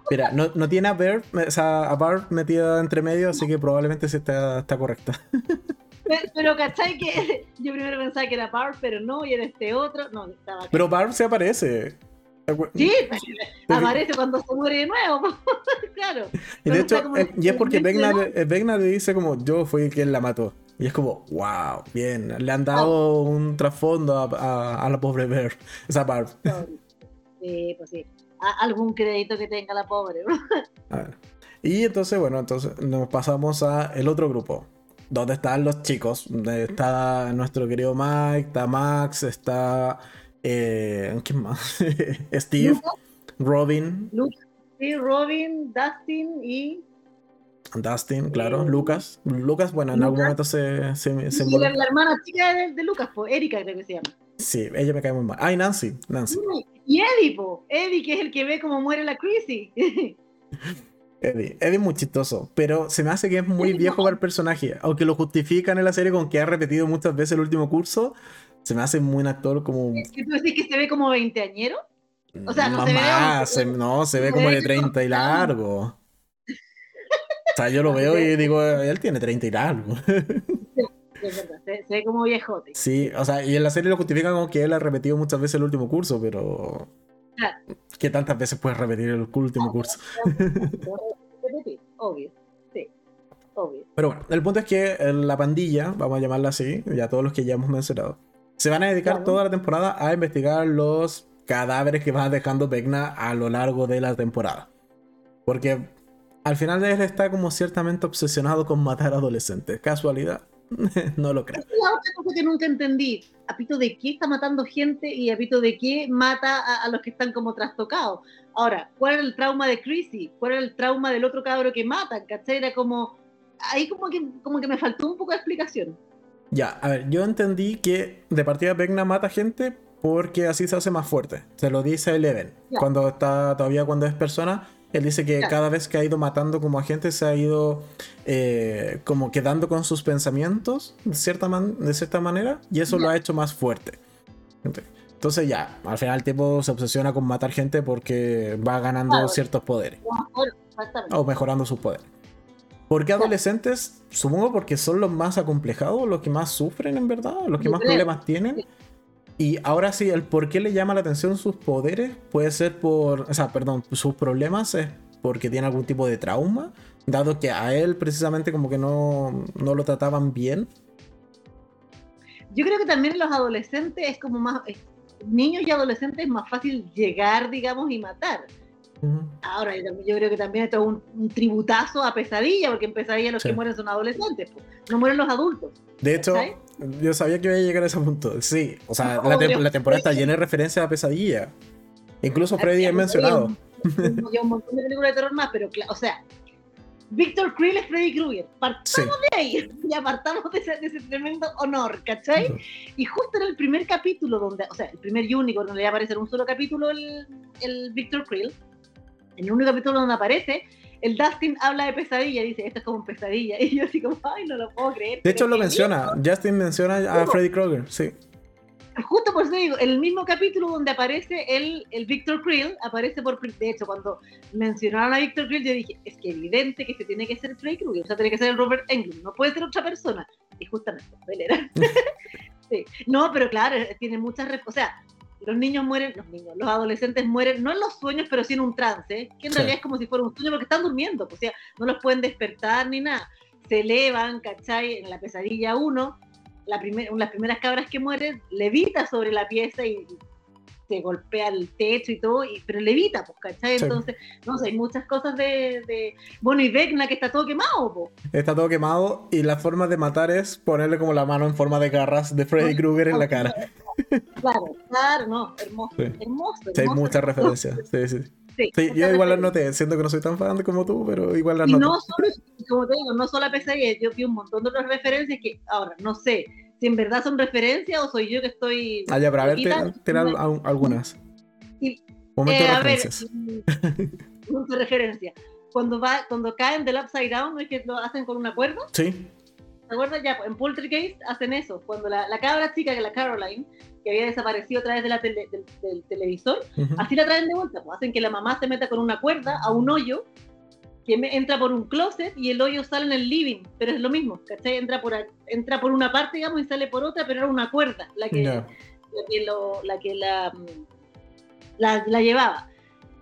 mira, no, no tiene a Barb, o sea, a Barb metida entre medio, así que probablemente sí está, está correcta. *laughs* Pero, pero ¿cachai? Que yo primero pensaba que era Barb, pero no, y era este otro. No, estaba acá. Pero Barb se aparece. Sí, aparece cuando se muere de nuevo. claro. Y de hecho, como eh, y es porque Vecna, eh, Vecna le dice como yo fui quien la mató. Y es como, wow, bien, le han dado un trasfondo a, a- a la pobre Bear, esa Barb. *laughs* Sí, pues sí. Algún crédito que tenga la pobre. A ver. Y entonces, bueno, entonces nos pasamos a el otro grupo. Donde están los chicos. Está nuestro querido Mike, está Max, está. Eh, ¿Quién más? *laughs* Steve, Robin, Lucas, sí, Robin, Dustin y, Dustin, claro, Eh, Lucas. Lucas, bueno, en algún momento se, se, se y la, hermana chica de, de Lucas, pues, Erika creo que se llama. Sí, ella me cae muy mal. Ah, y Nancy, Nancy. Y Eddie, po. Eddie, que es el que ve cómo muere la Chrissy. *laughs* Eddie. Eddie es muy chistoso, pero se me hace que es muy viejo no. para el personaje. Aunque lo justifican en la serie con que ha repetido muchas veces el último curso, se me hace muy un actor como. ¿Que tú decís que se ve como veinteañero? O sea, no se ve se- no, se ve como de 30 y largo. O sea, yo lo veo y digo, él tiene 30 y largo. *laughs* Es verdad, se, se ve como viejote. Sí, o sea, y en la serie lo justifican con que él ha repetido muchas veces el último curso, pero. Claro. ¿Qué tantas veces puedes repetir el último curso? *laughs* *laughs* Repetir, obvio. Sí. obvio. Pero bueno, el punto es que la pandilla, vamos a llamarla así, ya todos los que ya hemos mencionado, se van a dedicar Claro. toda la temporada a investigar los cadáveres que va dejando Vecna a lo largo de la temporada. Porque al final él está como ciertamente obsesionado con matar adolescentes. ¿Casualidad? *laughs* no lo creo. Esa es la otra cosa que nunca entendí. ¿A pito de qué está matando gente y a pito de qué mata a, a los que están como trastocados? Ahora, ¿cuál era el trauma de Chrissy? ¿Cuál era el trauma del otro cabro que mata? ¿Cachai? Era como. Ahí como que, como que me faltó un poco de explicación. Ya, a ver, yo entendí que de partida Vecna mata gente porque así se hace más fuerte. Se lo dice Eleven. Ya. Cuando está, todavía cuando es persona, él dice que cada vez que ha ido matando como a gente se ha ido eh, como quedando con sus pensamientos de cierta, man- de cierta manera y eso lo ha hecho más fuerte. Entonces ya, al final el tipo se obsesiona con matar gente porque va ganando Claro. ciertos poderes o mejorando sus poderes. ¿Por qué adolescentes? Supongo porque son los más acomplejados, los que más sufren en verdad, los que más problemas tienen. Y ahora sí, el por qué le llama la atención sus poderes puede ser por, o sea, perdón, sus problemas es porque tiene algún tipo de trauma, dado que a él precisamente como que no, no lo trataban bien. Yo creo que también los adolescentes es como más. es- niños y adolescentes es más fácil llegar, digamos, y matar. Ahora, yo, creo que también esto es un, un tributazo a pesadilla, porque en pesadilla los Sí. que mueren son adolescentes, pues. no mueren los adultos. De hecho. Yo sabía que iba a llegar a ese punto. Sí, o sea, No, la, obvio. la temporada está llena de referencias a pesadilla. Incluso Freddy es mencionado. hay un- montón de *laughs* películas de terror más, pero, o sea, Víctor Krill es Freddy Krueger. Partamos Sí. de ahí *laughs* y apartamos de ese, de ese tremendo honor, ¿cachai? Y justo en el primer capítulo, donde, o sea, el primer y único, donde le va a aparecer un solo capítulo el, el Victor Krill, en el único capítulo donde aparece, el Dustin habla de pesadilla, dice, esto es como pesadilla. *laughs* Y yo así como, ay, no lo puedo creer. De hecho, lo menciona. Justin menciona a ¿Cómo? Freddy Krueger, sí. justo por eso digo, el mismo capítulo donde aparece el, el Victor Krill, aparece por de hecho, cuando mencionaron a Victor Krill, yo dije, es que evidente que se tiene que ser Freddy Krueger, o sea, tiene que ser el Robert Englund, no puede ser otra persona. Y justamente, él era. *laughs* Sí. No, pero claro, tiene muchas, o sea, los niños mueren, los niños, los adolescentes mueren, no en los sueños, pero sí en un trance, que en Sí. realidad es como si fuera un sueño porque están durmiendo, pues, o sea, no los pueden despertar ni nada. Se elevan, ¿cachai? En la pesadilla 1, la primer- las primeras cabras que mueren, levita sobre la pieza y se golpea el techo y todo, y, pero levita, pues, ¿cachai? Sí. Entonces, no sé, hay muchas cosas de, de- Bueno, y Vecna que está todo quemado, pues. Está todo quemado y la forma de matar es ponerle como la mano en forma de garras de Freddy *laughs* Krueger en la cara. Claro, claro, no, hermoso, Sí. hermoso. Sí, hay muchas referencias. Sí, sí. Sí, Sí, yo igual las noté, siento que no soy tan fan como tú, pero igual las noté. no solo, como te digo, no solo a pesadilla, yo vi un montón de otras referencias que ahora no sé si en verdad son referencias o soy yo que estoy. Ah, ya, pero a ver, al- algunas. Y- Momento Eh, de a ver, referencias. *laughs* mm, punto de referencia. Cuando, va, cuando caen del upside down, ¿no es que lo hacen con una cuerda? Sí, ¿Te acuerdas? Ya, en Poltergeist hacen eso. Cuando la, la cabra chica, que la Caroline, que había desaparecido a través de la tele- del, del televisor, ujú. así la traen de vuelta. Pues hacen que la mamá se meta con una cuerda a un hoyo que entra por un closet y el hoyo sale en el living, pero es lo mismo, ¿cachai? Entra por, entra por una parte, digamos, y sale por otra, pero era una cuerda la que, la, que, lo- la, que la, mm, la, la llevaba.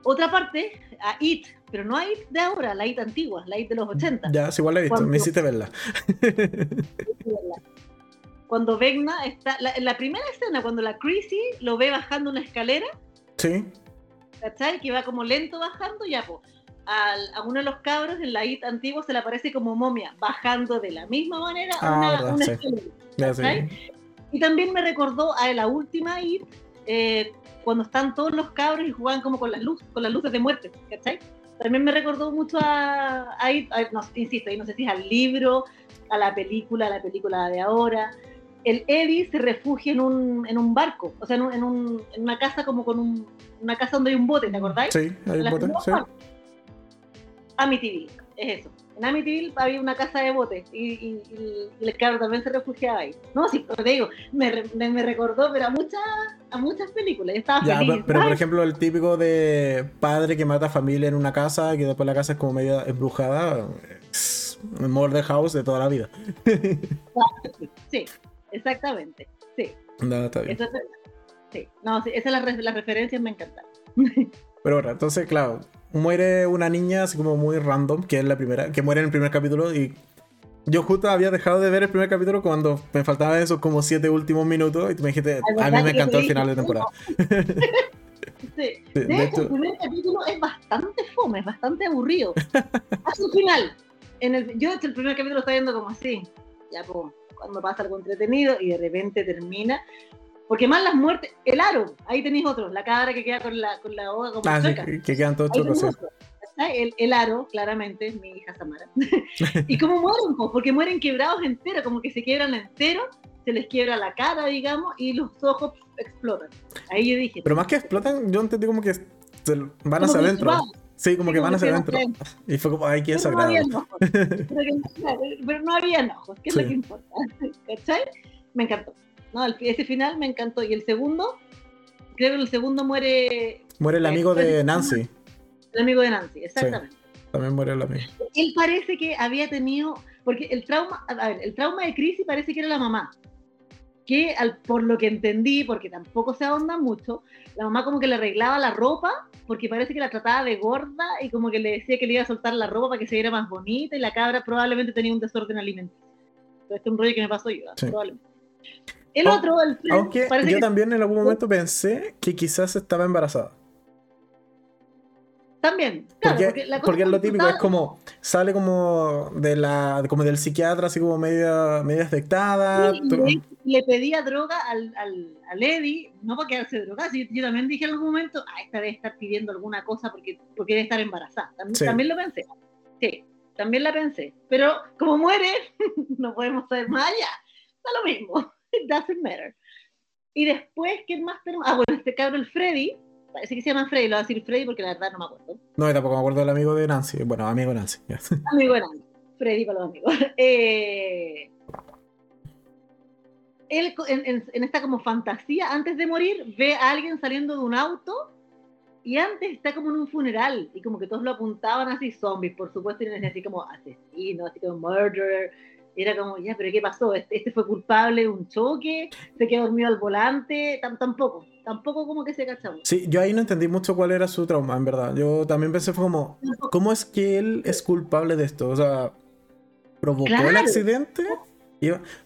Otra parte, a It, pero no It de ahora, la It antigua, la It de los 80. Ya, sí, igual la he visto, me Cuando- hiciste verla. *laughs* Cuando Vecna está, la, en la primera escena, cuando la Chrissy lo ve bajando una escalera, Sí, ¿cachai? Que va como lento bajando, ya pues. Al, a uno de los cabros en la IT antigua se le aparece como momia, bajando de la misma manera Ah, una, verdad, una sí. escalera. ya sí. ¿Cachai? Y también me recordó a la última IT, eh, cuando están todos los cabros y juegan como con las luces, con las luces de muerte, ¿cachai? También me recordó mucho a, a a- no, insisto, y no sé si es al libro, a la película, a la película de ahora. El Eddie se refugia en un, en un barco, o sea, en, un- en, un- en una casa como con un, una casa donde hay un bote, ¿te acordáis? Sí, hay un bote, sí. parte. Amityville, es eso. En Amityville había una casa de botes y, y- y- y el cabro también se refugiaba ahí. No, sí, te digo, me, me, me recordó pero a muchas, a muchas películas. Estaba Ya, feliz. pero, por ejemplo, el típico de padre que mata familia en una casa y que después la casa es como media embrujada. Murder House de toda la vida. *laughs* Sí, exactamente. Sí, No, está bien. Sí, no, sí, esas las, las referencias me encantaron. *laughs* Pero bueno, entonces, claro, muere una niña así como muy random, que es la primera, que muere en el primer capítulo y Yo justo había dejado de ver el primer capítulo cuando me faltaban esos como siete últimos minutos y tú me dijiste, a mí me encantó el final de temporada. *laughs* *laughs* Sí. De, hecho, el primer capítulo es bastante fome, es bastante aburrido. *laughs* Hasta el final. En el, yo el primer capítulo está viendo como así. Ya, pues, cuando pasa algo entretenido y de repente termina. Porque más las muertes, el aro, ahí tenéis otro, la cabra que queda con la, con la hoja como ah, que, quedan todos chocos. El, el, aro, claramente, mi hija Samara. *laughs* y cómo mueren, porque mueren quebrados enteros, como que se quiebran enteros, se les quiebra la cara, digamos, y los ojos explotan. Ahí yo dije. Pero más que explotan, yo entendí como que van hacia adentro. Sí, como que van hacia adentro. *laughs* Y fue como, ay, qué desagradable. No pero, no había ojos, que es lo que importa. *laughs* ¿Cachai? Me encantó. No, ese final me encantó. Y el segundo, creo que el segundo muere. Muere el amigo de Nancy. El amigo de Nancy, exactamente. también muere el amigo. Él parece que había tenido, porque el trauma, a ver, el trauma de crisis parece que era la mamá. Que al, por lo que entendí, porque tampoco se ahonda mucho, la mamá como que le arreglaba la ropa, porque parece que la trataba de gorda y como que le decía que le iba a soltar la ropa para que se viera más bonita y la cabra probablemente tenía un desorden alimenticio. Este es un rollo que me pasó yo, probablemente. El otro, el Aunque yo también en algún momento pensé que quizás estaba embarazada. También, claro, porque, porque, es lo típico, es como, sale como de la, como del psiquiatra, así como media, media afectada. le, pedía droga al, al, al, Eddie, no para quedarse drogada, yo, yo también dije en algún momento, ah, esta debe estar pidiendo alguna cosa porque, porque debe estar embarazada. También, también lo pensé. Sí, también la pensé. Pero como muere, *laughs* no podemos saber más allá. Da lo mismo. It *laughs* doesn't matter. Y después, ¿quién más tenemos? Ah, bueno, este cabrón, el Freddy, parece que se llama Freddy, lo voy a decir Freddy porque la verdad no me acuerdo. No, yo tampoco me acuerdo del amigo de Nancy. Bueno, amigo Nancy. *laughs* Amigo de Nancy. Freddy para los amigos. *laughs* Eh, él en, esta como fantasía, antes de morir, ve a alguien saliendo de un auto y antes está como en un funeral y como que todos lo apuntaban así, zombies, por supuesto, y así como asesino, así como murderer, era como, ya, pero ¿qué pasó? Este, este, fue culpable de un choque, se quedó dormido al volante, tampoco, tampoco como que se cachaba. Sí, yo ahí no entendí mucho cuál era su trauma, en verdad. Yo también pensé, fue como, ¿cómo es que él es culpable de esto? O sea, ¿provocó el accidente?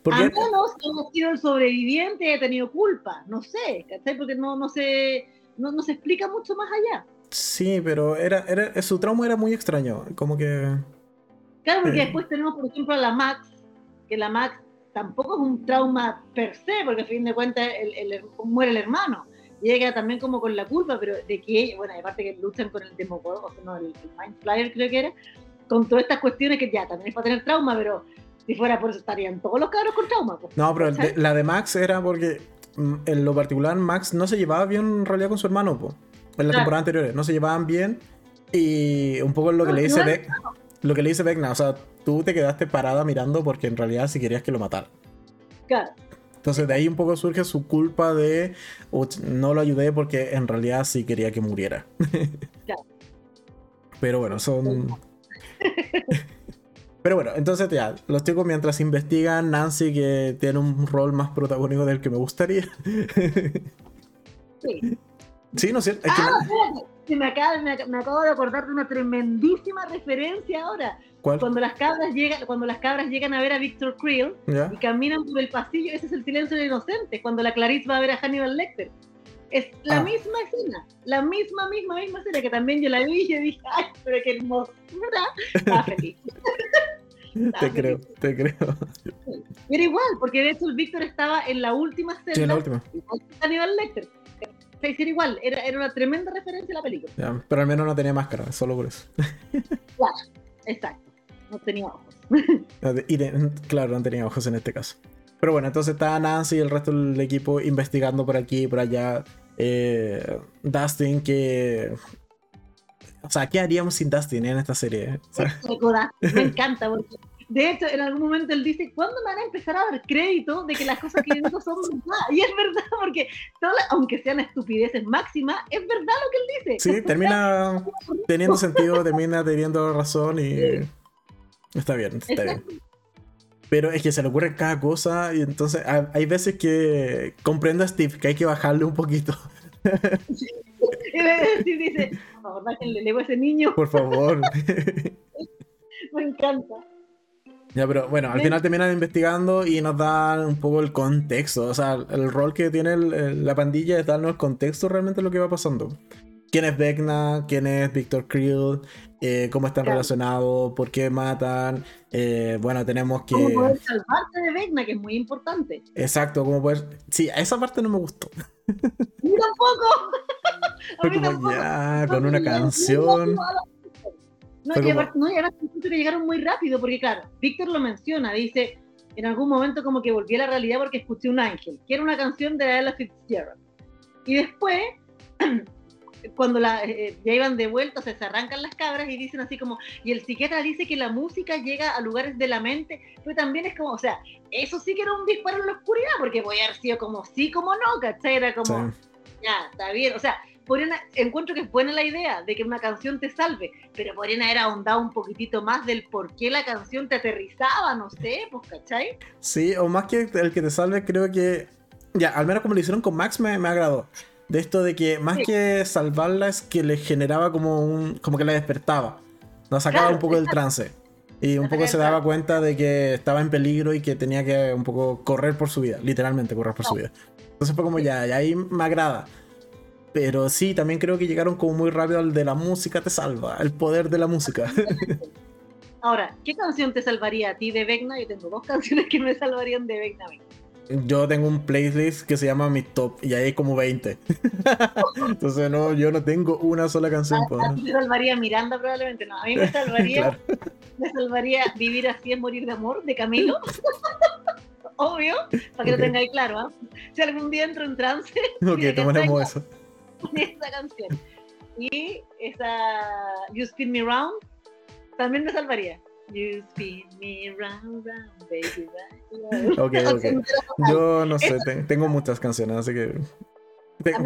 Porque... A menos que ha sido el sobreviviente y ha tenido culpa, no sé, ¿cachai? Porque no, no, se, no, no se explica mucho más allá. Sí, pero era, era, su trauma era muy extraño, como que... Claro, porque después tenemos, por ejemplo, a la Max, que la Max tampoco es un trauma per se, porque a fin de cuentas el, muere el hermano. Y ella también como con la culpa, pero de que ella, bueno, aparte que luchan con el Demogorgon, o sea, no, el, Mind Flyer creo que era, con todas estas cuestiones que ya también es para tener trauma, pero si fuera por eso estarían todos los cabros con trauma. Pues, no, pero la de Max era porque mm, en lo particular Max no se llevaba bien en realidad con su hermano, pues, en las temporadas anteriores, no se llevaban bien y un poco lo que le dice Beck, lo que le dice Beckna, o sea, tú te quedaste parada mirando porque en realidad si querías que lo matara. Claro. Entonces de ahí un poco surge su culpa de no lo ayudé porque en realidad sí quería que muriera. *laughs* Claro. Pero bueno, son... *laughs* Pero bueno, entonces ya, los chicos mientras investigan, Nancy que tiene un rol más protagónico del que me gustaría. *laughs* sí. Sí, no sé. ah, me, acabo, me, acabo de acordar de una tremendísima referencia ahora. Cuando las cabras llegan, cuando las cabras llegan a ver a Victor Creel y caminan por el pasillo, ese es el silencio de inocentes, cuando la Clarice va a ver a Hannibal Lecter. Es la ah. misma escena, la misma, misma, misma escena que también yo la vi y yo dije, ay, pero qué *laughs* feliz. te creo, te creo. Era igual, porque de hecho el Victor estaba en la última escena. Sí, en la última. Hannibal Lecter decir igual, era, era una tremenda referencia a la película. pero al menos no tenía máscara, solo por eso. *laughs* claro, exacto, no tenía ojos. *laughs* claro, no tenía ojos en este caso. Pero bueno, entonces está Nancy y el resto del equipo investigando por aquí y por allá. Eh, Dustin, que. O sea, ¿qué haríamos sin Dustin en esta serie? me encanta porque de hecho, en algún momento él dice, ¿cuándo me van a empezar a dar crédito de que las cosas que yo digo son *laughs* verdad? Y es verdad, porque aunque sean estupideces máximas, es verdad lo que él dice. Sí, termina teniendo *laughs* sentido, termina teniendo razón y está bien, está bien. Pero es que se le ocurre cada cosa y entonces hay veces que comprendo a Steve que hay que bajarle un poquito. Sí. *laughs* Y dice, por favor, bájenle, le a ese niño. Por favor. Me encanta. Ya, pero bueno, al final terminan investigando y nos dan un poco el contexto. O sea, el rol que tiene la pandilla es darnos el contexto realmente de lo que va pasando. ¿Quién es Vecna? ¿Quién es Victor Creel? Eh, ¿Cómo están relacionados? ¿Por qué matan? Eh, bueno, tenemos que. ¿Cómo poder salvarte de Vecna? Que es muy importante. Exacto, ¿cómo poder. Sí, esa parte no me gustó. ¡Ni *laughs* tampoco! Fue como ya, con una canción. No, y no, que llegaron muy rápido, porque claro, Víctor lo menciona, dice, en algún momento como que volví a la realidad porque escuché un ángel, que era una canción de Ella Fitzgerald. Y después, *clears throat* cuando la, eh, ya iban de vuelta, se arrancan las cabras y dicen así como, y el psiquiatra dice que la música llega a lugares de la mente, pero también es como, o sea, eso sí que era un disparo en la oscuridad, porque voy a haber sido como sí, como no, ¿cachai? Era como, ya, está bien, o sea, encuentro que es buena la idea de que una canción te salve, pero podrían haber ahondado un poquitito más del por qué la canción te aterrizaba, no sé, pues, ¿cachai? Sí, o más que el que te salve, creo que, ya, al menos como lo hicieron con Max me, me agradó. De esto de que más que salvarla es que le generaba como un, como que la despertaba, la sacaba un poco del trance. Y un poco se daba cuenta de que estaba en peligro y que tenía que un poco correr por su vida, literalmente correr por su vida. Entonces fue como ya, y ahí me agrada. Pero sí, también creo que llegaron como muy rápido al de la música te salva, el poder de la música. *laughs* Ahora, ¿qué canción te salvaría a ti de Vecna? Yo tengo dos *laughs* canciones que me salvarían de Vecna. Yo tengo un playlist que se llama Mi Top y ahí hay como 20. *laughs* Entonces, no, yo no tengo una sola canción. A, ti te salvaría Miranda probablemente, no. A mí me salvaría, me salvaría Vivir así es morir de amor de Camilo. Obvio, para que lo tengáis claro. ¿ah? Si algún día entro en trance. Ok, tomaremos eso. *laughs* esa canción. Y esa You Spin Me Round también me salvaría. You spin me round, round, baby. Ok, *laughs* ok. Yo no sé, *laughs* tengo muchas canciones, así que.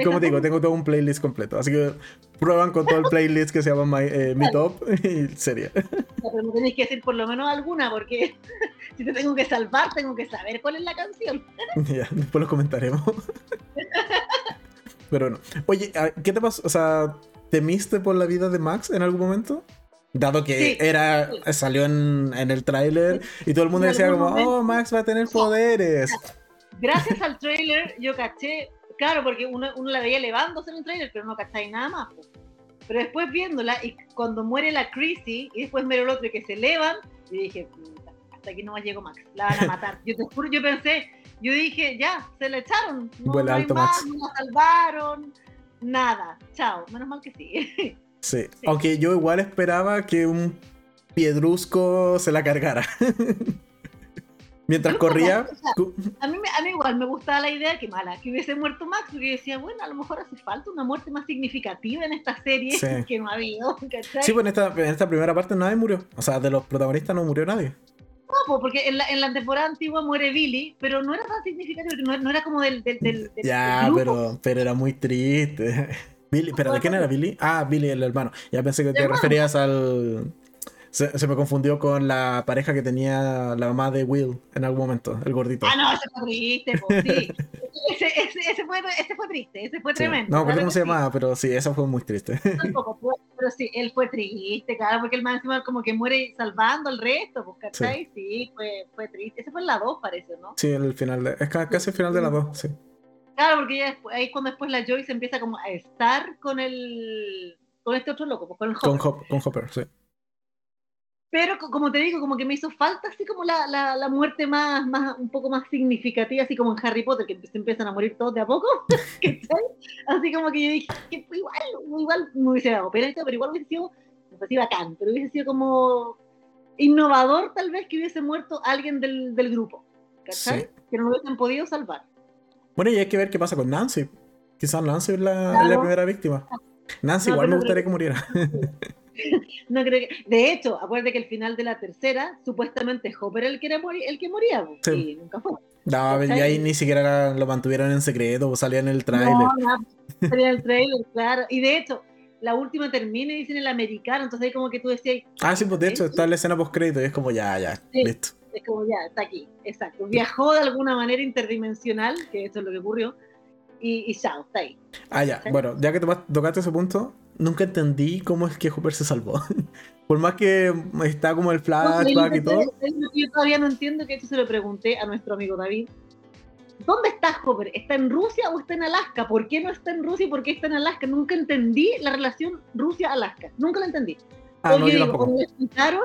como te digo, tengo todo un playlist completo. Así que prueban con todo el playlist que se llama My, eh, Mi Top y sería. pero me tenéis que decir por lo menos alguna, porque si te tengo que salvar, tengo que saber cuál es la canción. ya, después lo comentaremos. Pero no. Oye, ah, ¿qué te pasó? O sea, ¿temiste por la vida de Max en algún momento? Dado que era salió en, el tráiler y todo el mundo decía como, oh, Max va a tener poderes. Gracias al *laughs* tráiler yo caché, claro, porque uno, la veía elevándose en el tráiler, pero no cacháis nada más. Pero después viéndola y cuando muere la Chrissy y después muere el otro que se elevan, yo dije, hasta aquí no más llego Max, la van a *laughs* matar. Yo te juro, yo pensé, yo dije, ya, se le echaron. No, hay más, no la salvaron, nada. Chao, menos mal que *laughs* sí. sí. aunque yo igual esperaba que un piedrusco se la cargara. *laughs* Mientras corría. a, mí, a mí igual me gustaba la idea que mala, que hubiese muerto Max, porque decía, bueno, a lo mejor hace falta una muerte más significativa en esta serie *laughs* que no ha habido. Sí, pues en esta, en esta primera parte nadie murió. O sea, de los protagonistas no murió nadie. No, porque en la, en la, temporada antigua muere Billy, pero no era tan significativo, no, no era como del. del, del, ya, pero, pero era muy triste. Billy, ¿Pero de quién era Billy? Ah, Billy, el hermano. Ya pensé que te referías al se, me confundió con la pareja que tenía la mamá de Will en algún momento, el gordito. Ah, no, ese fue triste, pues, sí. *laughs* ese, ese, ese, fue, ese fue triste, ese fue tremendo. No, pero cómo se llamaba, pero sí, eso fue muy triste. Tampoco, pero sí, él fue triste, claro, porque el man encima como que muere salvando al resto, pues, ¿cachai? Sí, fue, fue triste. Ese fue en la 2, parece, ¿no? Sí, el final, de, es casi el final de la 2, sí. Claro, porque ya después, ahí cuando después la Joyce empieza como a estar con el con este otro loco, pues, con el Hopper. Con, Hop, con Hopper, sí. Pero como te digo, como que me hizo falta así como la, la, la, muerte más, más, un poco más significativa, así como en Harry Potter, que se empiezan a morir todos de a poco. *laughs* así como que yo dije, que igual, igual me hubiese dado pena, pero igual hubiese sido, no sé bacán, pero hubiese sido como innovador tal vez que hubiese muerto alguien del, del grupo, ¿cachai? Que no lo hubiesen podido salvar. Bueno, y hay que ver qué pasa con Nancy. Quizás Nancy es la, la primera víctima. Nancy igual me gustaría que muriera. *laughs* no creo que... De hecho, acuérdate que el final de la tercera, supuestamente Hopper el que, era el que moría, y nunca fue. No, y ahí ni siquiera lo mantuvieron en secreto, o salía en el trailer. No, no, salía en el trailer, claro. Y de hecho, la última termina y dicen el americano, entonces ahí como que tú decías... Ah, sí, pues de hecho está la escena post-crédito y es como ya, ya, listo. Es como ya, está aquí, exacto. Viajó de alguna manera interdimensional, que eso es lo que ocurrió, y, y chao, está ahí. Ah, ya, bueno, ya que tocaste ese punto, nunca entendí cómo es que Hopper se salvó. *laughs* Por más que está como el flashback y todo. Yo todavía no entiendo que esto se lo pregunté a nuestro amigo David. ¿Dónde está Hopper? ¿Está en Rusia o está en Alaska? ¿Por qué no está en Rusia y por qué está en Alaska? Nunca entendí la relación Rusia-Alaska. Nunca la entendí. Ah, no, yo tampoco. o me explicaron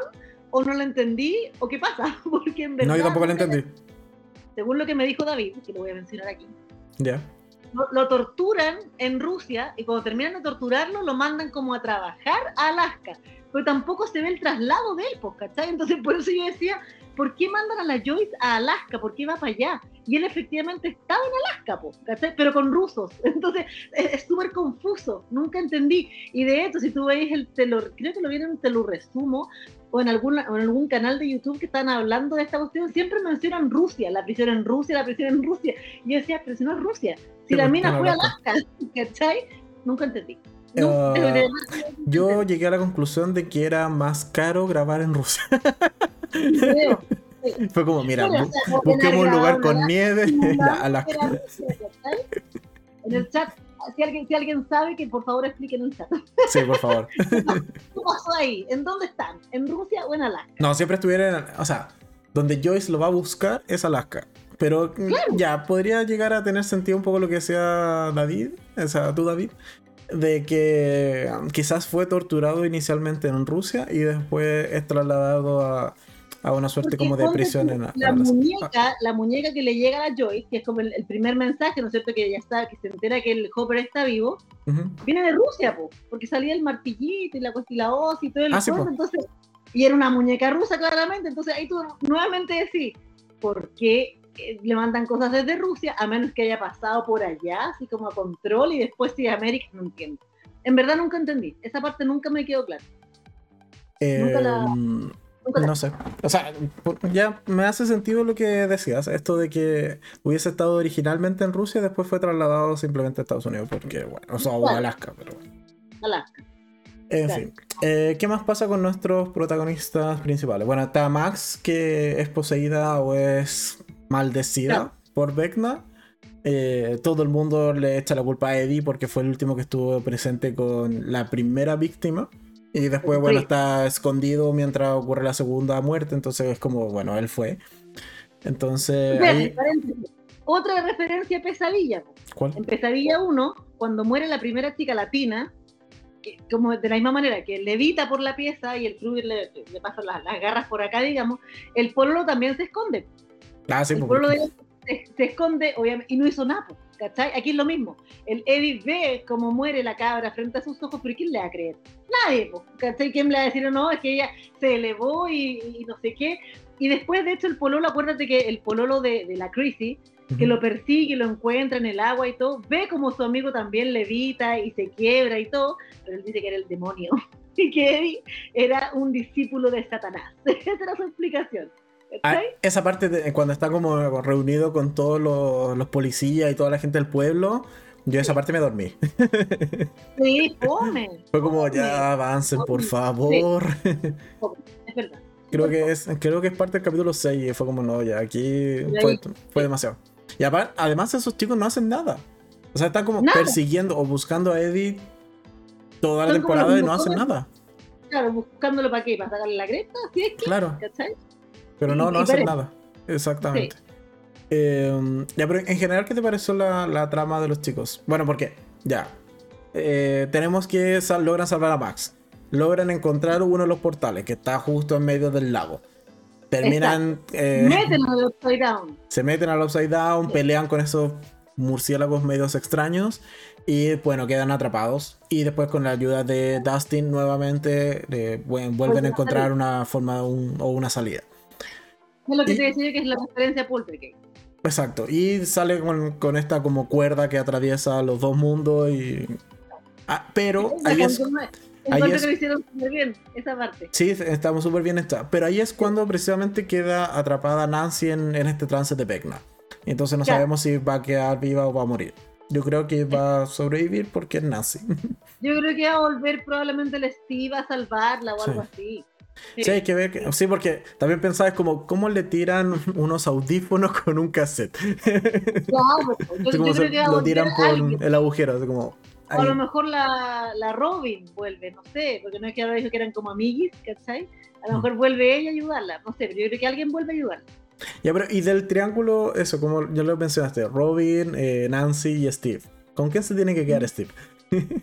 o no la entendí o qué pasa. *laughs* Porque en verdad, no, yo tampoco la entendí. Según lo que me dijo David, que lo voy a mencionar aquí. Ya lo, torturan en Rusia y cuando terminan de torturarlo lo mandan como a trabajar a Alaska. Pero tampoco se ve el traslado de él, pues, ¿cachai? Entonces por eso yo decía, ¿por qué mandan a la Joyce a Alaska? ¿Por qué va para allá? Y él efectivamente estaba en Alaska, pues, ¿cachai? Pero con rusos. *laughs* Entonces es súper confuso, nunca entendí. Y de hecho, si tú veis el telur, creo que lo vienen te lo resumo, o en, alguna, en algún canal de YouTube que están hablando de esta cuestión, siempre mencionan Rusia, la prisión en Rusia, la prisión en Rusia. Y yo decía, pero si no es Rusia, si la mina fue a Alaska, *laughs* ¿cachai? Nunca entendí. Ah, yo llegué a la conclusión de que era más caro grabar en Rusia. *laughs* Fue como, mira, busquemos un lugar con nieve. *laughs* Alaska. En el chat si alguien, si alguien sabe, que por favor expliquen en el chat. Sí, por favor. *laughs* ¿Qué pasó ahí? ¿En dónde están? ¿En Rusia o en Alaska? No, siempre estuvieran, o sea, donde Joyce lo va a buscar es Alaska. Pero mm, ya, podría llegar a tener sentido un poco lo que decía David, o sea, tú David, de que um, quizás fue torturado inicialmente en Rusia y después es trasladado a, a una suerte como de prisión en la, muñeca, la muñeca que le llega a Joyce, que es como el, primer mensaje, ¿no es cierto? Que ya está, que se entera que el Hopper está vivo, viene de Rusia, po, porque salía el martillito y la la hoz y todo el ah, entonces, y era una muñeca rusa claramente, entonces ahí tú nuevamente decís, ¿por qué eh, le mandan cosas desde Rusia a menos que haya pasado por allá, así como a control y después sigue América? No entiendo. En verdad nunca entendí, esa parte nunca me quedó clara. nunca la em, no sé. O sea, ya me hace sentido lo que decías. Esto de que hubiese estado originalmente en Rusia y después fue trasladado simplemente a Estados Unidos. Porque, bueno, o sea, o Alaska, pero. Alaska. En fin. Eh, ¿Qué más pasa con nuestros protagonistas principales? Bueno, está Max, que es poseída o es maldecida por Vecna. Eh, todo el mundo le echa la culpa a Eddie porque fue el último que estuvo presente con la primera víctima. Y después, bueno, está escondido mientras ocurre la segunda muerte, entonces es como, bueno, él fue. Entonces... Otra referencia a Pesadilla. ¿Cuál? En Pesadilla 1, cuando muere la primera chica latina, que, como de la misma manera que levita por la pieza y el Kruger le, pasa las, garras por acá, digamos, el pololo también se esconde. Ah, sí, el pololo se, se, esconde, obviamente, y no hizo nada. ¿Cachai? Aquí es lo mismo. El Eddie ve cómo muere la cabra frente a sus ojos, pero ¿quién le va a creer? Nadie, ¿cachai? ¿Quién le va a decir, no, es que ella se elevó y, no sé qué? Y después, de hecho, el pololo, acuérdate que el pololo de, la crisis, que lo persigue, lo encuentra en el agua y todo, ve como su amigo también levita y se quiebra y todo, pero él dice que era el demonio *laughs* y que Eddie era un discípulo de Satanás. *laughs* Esa era su explicación. Ah, esa parte de, cuando está como reunido con todos los, policías y toda la gente del pueblo, yo esa parte me dormí. *laughs* Sí, fome. Fue como, ya avancen, por favor. *laughs* Es verdad. Creo que es, creo que es parte del capítulo 6 y fue como, no, ya aquí fue, demasiado. Y además esos chicos no hacen nada. O sea, están como persiguiendo o buscando a Eddie toda la temporada y no hacen nada. Claro, buscándolo para qué, para sacarle la cresta, ¿sí es que? Claro. ¿cachai? Pero no, no hacen nada. Exactamente. Em, ya, pero en general, ¿qué te pareció la, trama de los chicos? Bueno, porque, ya. Eh, tenemos que logran salvar a Max. Logran encontrar uno de los portales que está justo en medio del lago. Terminan. Eh, meten al Upside Down. Se meten al Upside Down, pelean con esos murciélagos medios extraños y bueno, quedan atrapados. Y después con la ayuda de Dustin nuevamente vuelven a encontrar una forma o una salida. Es lo que te decía que es la referencia a Poltergeist. Exacto, y sale con, esta como cuerda que atraviesa los dos mundos y... Ah, pero ahí es... Ahí es... que lo hicieron súper bien, esa parte. Sí, estamos súper bien esta. Pero ahí es cuando precisamente queda atrapada Nancy en, este trance de Vecna. Entonces no sabemos si va a quedar viva o va a morir. Yo creo que va a sobrevivir porque es Nancy. *laughs* Yo creo que va a volver probablemente el Steve a salvarla o algo así. Sí. hay que ver. sí, porque también pensaba como, ¿cómo le tiran unos audífonos con un cassette? *laughs* Claro, *laughs* yo, como lo tiran por el agujero, así como, O a lo mejor la, la Robin vuelve, no sé, porque no es que ahora dijo que eran como amiguis, ¿cachai? A lo Mm. mejor vuelve ella a ayudarla, no sé, pero yo creo que alguien vuelve a ayudarla. Ya, pero y del triángulo, eso, como ya lo mencionaste, Robin, eh, Nancy y Steve. ¿Con quién se tiene que quedar Steve? *laughs*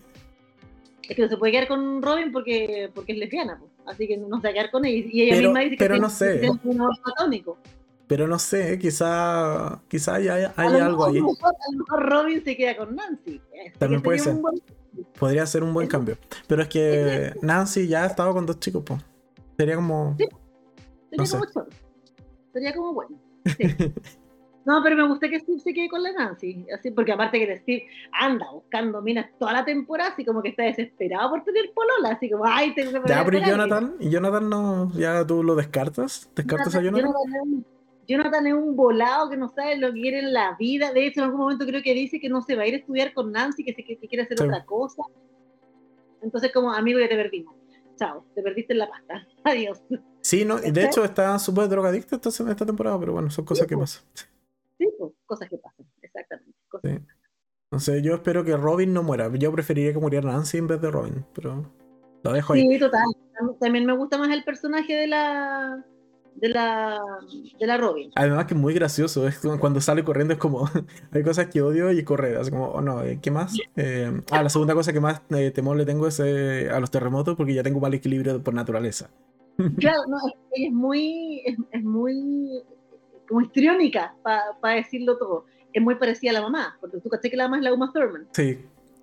Es que no se puede quedar con Robin porque, porque es lesbiana, pues. Así que no a quedar con ella. Y ella Pero- misma dice que pero tiene- no sé. que tiene un amor platónico. Pero no sé, quizá, quizá haya, A hay lo algo ahí. A lo mejor Robin se queda con Nancy. Eh, También que puede ser. buen- Podría ser un buen cambio. Pero es que Nancy ya ha estado con dos chicos, pues. Sería como. Sería No sé. como choro. Sería como bueno. Sí. *laughs* No, pero me gusta que Steve se quede con la Nancy. Así, porque aparte que Steve anda buscando minas toda la temporada, así como que está desesperado por tener polola. Así como, ay, tengo que Ya, pero ¿y. Jonathan? ¿Y Jonathan no? ¿Ya tú lo descartas? ¿Descartas a Jonathan? Jonathan es un- Jonathan es un volado que no sabe lo que quiere en la vida. De hecho, en algún momento creo que dice que no se va a ir a estudiar con Nancy, que, se, que, que quiere hacer Sí. otra cosa. Entonces, como amigo, ya te perdimos. Chao, te perdiste en la pasta. *laughs* Adiós. Sí, no, y de hecho está súper drogadicto esta, esta temporada, pero bueno, son cosas que pasan. Sí, pues, cosas que pasan, exactamente. Cosas Sí. Entonces yo espero que Robin no muera. Yo preferiría que muriera Nancy en vez de Robin, pero lo dejo ahí. Sí, total. También me gusta más el personaje de la de la de la Robin. Además que es muy gracioso, es cuando sale corriendo es como, *laughs* hay cosas que odio y correr, así como, oh no, eh, ¿qué más? Eh, ah, la segunda cosa que más eh, temor le tengo es eh, a los terremotos porque ya tengo mal equilibrio por naturaleza. Claro, *laughs* no, es, es muy es, es muy como histriónica para decirlo todo. Es muy parecida a la mamá, porque tú caché que la mamá es la Uma Thurman. Sí,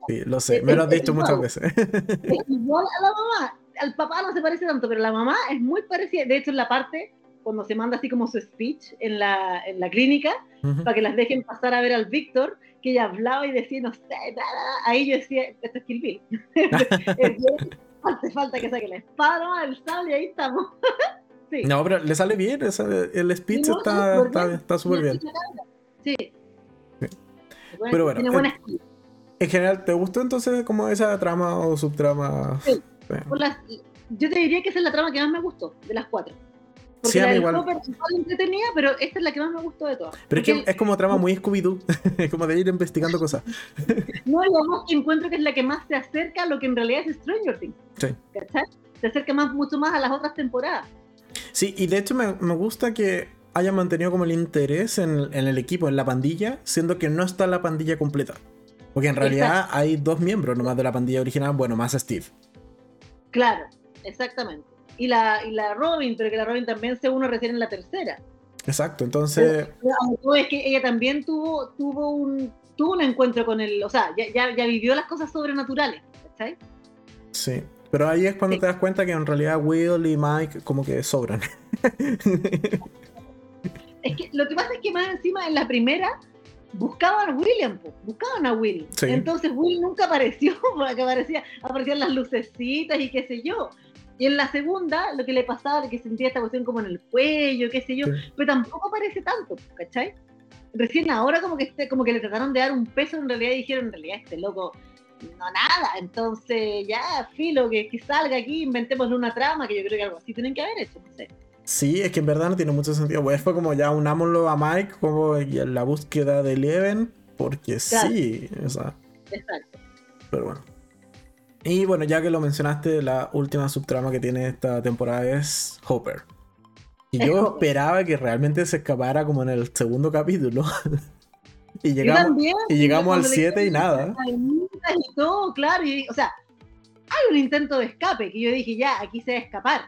sí, lo sé, me lo has dicho muchas veces. Es *laughs* igual a la mamá. Al papá no se parece tanto, pero la mamá es muy parecida. De hecho, en la parte cuando se manda así como su speech en la, en la clínica, Ujú. para que las dejen pasar a ver al Víctor, que ella hablaba y decía, no sé, nada, ahí yo decía, esto es Kill Bill. *laughs* *laughs* Hace falta que saque la espada, el sable, y ahí estamos. Sí. No, pero le sale bien, el speech no, está súper está- bien. está súper bien. Sí. Pero bueno, escritura. En general, ¿te gustó entonces como esa trama o subtrama? Sí. Por las- yo te diría que esa es la trama que más me gustó, de las cuatro. Porque Sí, a la igual. Hopper igual entretenida, pero esta es la que más me gustó de todas. Pero es que Porque- es como trama muy Scooby-Doo, es *laughs* como de ir investigando cosas. *laughs* No, además que encuentro que es la que más se acerca a lo que en realidad es Stranger Things. Sí. ¿Cachai? Se acerca más, mucho más a las otras temporadas. Sí, y de hecho me, me gusta que haya mantenido como el interés en, en el equipo, en la pandilla, siendo que no está la pandilla completa. Porque en realidad hay dos miembros nomás de la pandilla original, bueno, más Steve. Claro, exactamente. Y la, y la Robin, pero que la Robin también se uno recién en la tercera. Exacto, entonces, No, es que ella también tuvo, tuvo un tuvo un encuentro con el, o sea, ya, ya, ya vivió las cosas sobrenaturales, ¿cachai? sí. Pero ahí es cuando Sí. te das cuenta que en realidad Will y Mike como que sobran. *laughs* Es que lo que pasa es que más encima en la primera buscaban a William, buscaban a Will. Sí. Entonces Will nunca apareció, *laughs* porque aparecía, aparecían las lucecitas y qué sé yo. Y en la segunda, lo que le pasaba, que sentía esta cuestión como en el cuello, qué sé yo, Sí. pero tampoco aparece tanto, ¿cachai? Recién ahora como que este, como que le trataron de dar un peso en realidad y dijeron, en realidad este loco no nada, entonces ya, filo, que, que salga aquí, inventémosle una trama, que yo creo que algo así tienen que haber hecho, no sé. Sí, es que en verdad no tiene mucho sentido. Pues fue como ya unámoslo a Mike como en la búsqueda de Eleven, porque Claro. sí, o sea, Exacto. pero bueno. Y bueno, ya que lo mencionaste, la última subtrama que tiene esta temporada es Hopper. Y Es yo Hopper. esperaba que realmente se escapara como en el segundo capítulo. *laughs* y Yo llegamos, también, y llegamos al cuando le 7 y nada. Y todo, claro. Y, o sea, hay un intento de escape que yo dije, ya, aquí se va a escapar.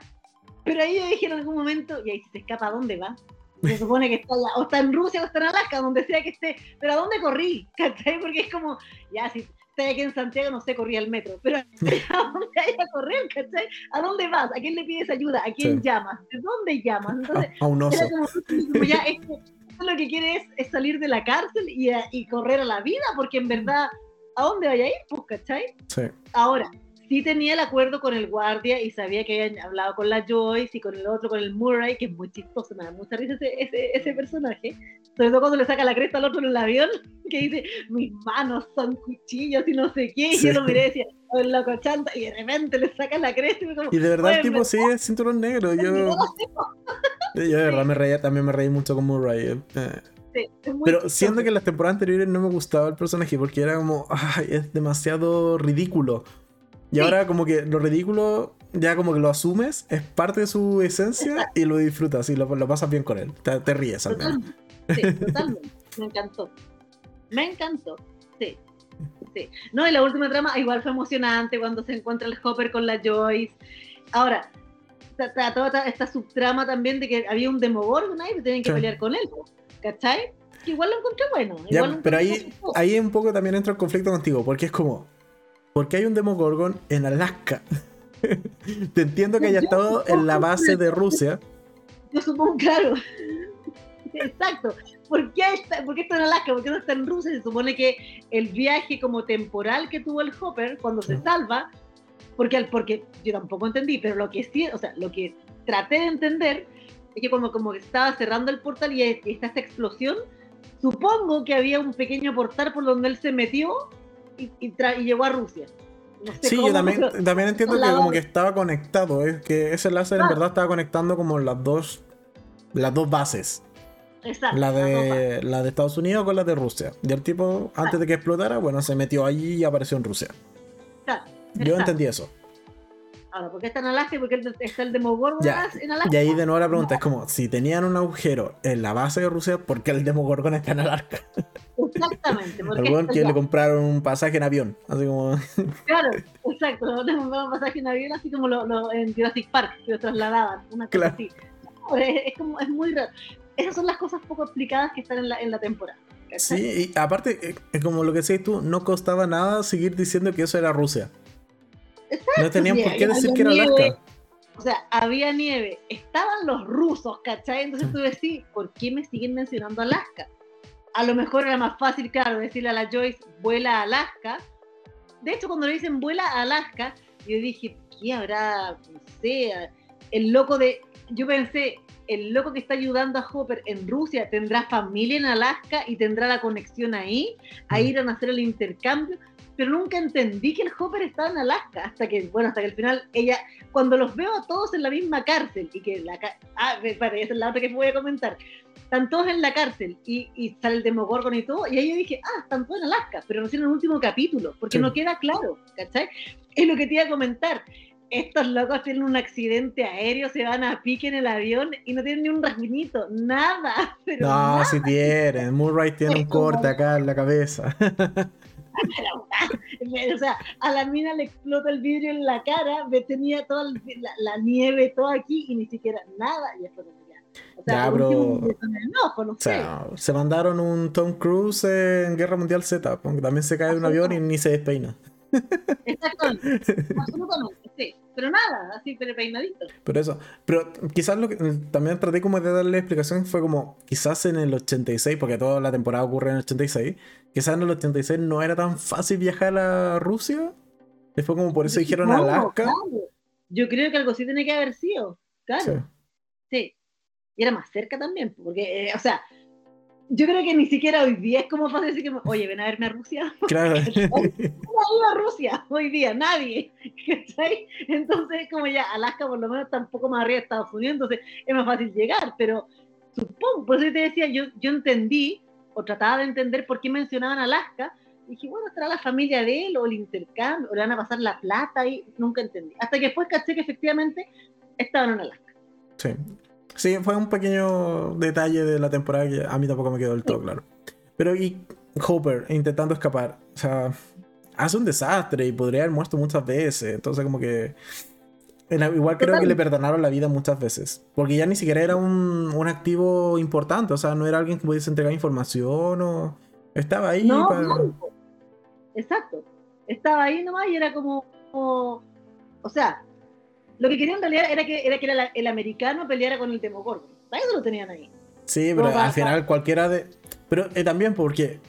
Pero ahí yo dije en algún momento, y ahí si se escapa, ¿a dónde va? Se supone que está allá, o está en Rusia o está en Alaska, donde sea que esté. Pero ¿a dónde corrí? ¿Cachai? Porque es como, ya, si estoy aquí en Santiago, no sé, corría el metro. Pero *laughs* ¿a dónde hay a correr? ¿Cachai? ¿A dónde vas? ¿A quién le pides ayuda? ¿A quién Sí. llamas? ¿De dónde llamas? Entonces, A, a un oso. era como, como ya, esto lo que quiere es, es salir de la cárcel y, a- y correr a la vida, porque en verdad, ¿a dónde vaya a ir? Pues, ¿cachai? Sí. Ahora, sí tenía el acuerdo con el guardia y sabía que habían hablado con la Joyce y con el otro, con el Murray, que es muy chistoso, me da mucha risa ese, ese, ese personaje. Sobre todo cuando le saca la cresta al otro en el avión, *laughs* que dice, mis manos son cuchillos y no sé qué, y Sí. yo lo miré y decía, "Oh, el loco chanta, y de repente le saca la cresta y me como, Y de verdad el "Bueno, tipo sí es cinturón negro. *laughs* Yo, yo de verdad me reía, también me reí mucho con Murray. eh, Sí, es muy Pero chistoso. siento que en las temporadas anteriores no me gustaba el personaje porque era como, ay, es demasiado ridículo. Y Sí. ahora como que lo ridículo ya como que lo asumes, es parte de su esencia y lo disfrutas y lo, lo pasas bien con él. Te, te ríes al menos. Totalmente. Sí, totalmente. Me encantó. Me encantó. Sí. Sí. No, y la última trama igual fue emocionante cuando se encuentra el Hopper con la Joyce. Ahora, ta- toda esta, esta subtrama también de que había un Demogorgon ahí que tenían que Sí. pelear con él. ¿Cachai? Que igual lo encontré bueno. Ya, igual lo pero encontré ahí, chistoso. ahí un poco también entra el conflicto contigo, porque es como, ¿por qué hay un Demogorgon en Alaska? *laughs* Te entiendo que haya Yo estado en la base de Rusia. Yo supongo, claro. *laughs* Exacto. ¿Por qué, está, ¿Por qué está en Alaska? ¿Por qué no está en Rusia? Se supone que el viaje como temporal que tuvo el Hopper cuando se salva, porque, al- porque yo tampoco entendí, pero lo que sí, o sea, lo que traté de entender es que como, como que estaba cerrando el portal y, y está esta explosión, supongo que había un pequeño portal por donde él se metió y, y tra- y llegó a Rusia. No sé Sí, yo también, también entiendo que como que estaba conectado, es que ese láser en verdad estaba conectando como las dos, las dos bases. Exacto, La de, la de Estados Unidos con la de Rusia. Y el tipo, antes de que explotara, bueno, se metió allí y apareció en Rusia. Claro, Yo entendí eso. Ahora, ¿por qué está en Alaska y por qué está el Demogorgon Ya, en Alaska? Y ahí de nuevo la pregunta es como, si tenían un agujero en la base de Rusia, ¿por qué el Demogorgon está en Alaska? Exactamente. porque Al weón que le compraron un pasaje en avión. Así como, Claro, exacto. Le compraron pasaje en avión así como lo, lo- en Jurassic Park, que lo trasladaban, una cosa Claro. así. No, es, es como, es muy raro. Esas son las cosas poco explicadas que están en la, en la temporada. ¿cachai? sí, y aparte, eh, como lo que decís tú, no costaba nada seguir diciendo que eso era Rusia. No tenían por qué decir que era nieve. Alaska. O sea, había nieve, estaban los rusos, ¿cachai? Entonces tú decís, ¿por qué me siguen mencionando Alaska? A lo mejor era más fácil, claro, decirle a la Joyce, vuela a Alaska. De hecho, cuando le dicen vuela a Alaska, yo dije, ¿qué habrá? No sé, el loco de. Yo pensé, el loco que está ayudando a Hopper en Rusia tendrá familia en Alaska y tendrá la conexión ahí, a Mm. ir a hacer el intercambio. Pero nunca entendí que el Hopper estaba en Alaska, hasta que, bueno, hasta que al final ella cuando los veo a todos en la misma cárcel y que la ah, parece, esa es la otra que voy a comentar. Están todos en la cárcel y, y sale el Demogorgon y todo, y ahí yo dije, ah, están todos en Alaska, pero no en el último capítulo, porque Sí. no queda claro, ¿cachai? Es lo que te iba a comentar. Estos locos tienen un accidente aéreo, se van a pique en el avión y no tienen ni un rasguñito, nada. *laughs* Pero No, nada, si tienen. Murray tiene un como- corte acá en la cabeza. *laughs* *laughs* o sea, a la mina le explota el vidrio en la cara, ve- tenía toda la, la nieve, todo aquí y ni siquiera nada. Y después ya. O sea, Ya, no O sea, se mandaron un Tom Cruise en Guerra Mundial Z, porque también se cae de un avión y ni se despeina. Exactamente, *laughs* absolutamente, sí. Pero nada, así pero peinadito. Pero eso, pero quizás lo que también traté como de darle explicación fue como, quizás en el 86, porque toda la temporada ocurre en el 86, quizás en el 86 no era tan fácil viajar a Rusia. Fue como por eso dijeron No, Alaska. claro. Yo creo que algo así tiene que haber sido, claro. Sí. Sí. Y era más cerca también, porque, eh, o sea, yo creo que ni siquiera hoy día es como fácil decir que, oye, ven a verme a Rusia. *laughs* Claro. *laughs* Ido a Rusia hoy día, nadie. *laughs* ¿cachai? Entonces, como ya Alaska por lo menos está un poco más arriba de Estados Unidos, entonces es más fácil llegar, pero supongo, por eso te decía, yo, yo entendí, o trataba de entender por qué mencionaban Alaska, y dije, bueno, estará la familia de él, o el intercambio, o le van a pasar la plata, y nunca entendí. Hasta que después caché que efectivamente estaban en Alaska. Sí. Sí, fue un pequeño detalle de la temporada que a mí tampoco me quedó del todo claro. Pero y Hopper intentando escapar, o sea, hace un desastre y podría haber muerto muchas veces, entonces como que... Igual creo que le perdonaron la vida muchas veces, porque ya ni siquiera era un, un activo importante, o sea, no era alguien que pudiese entregar información o... Estaba ahí No, para... claro. Exacto. Estaba ahí nomás y era como, como- o sea, lo que querían en realidad era que, era que era la- el americano peleara con el Demogorgon. Para eso lo tenían ahí. Sí, pero al final cualquiera de... Pero eh, también porque...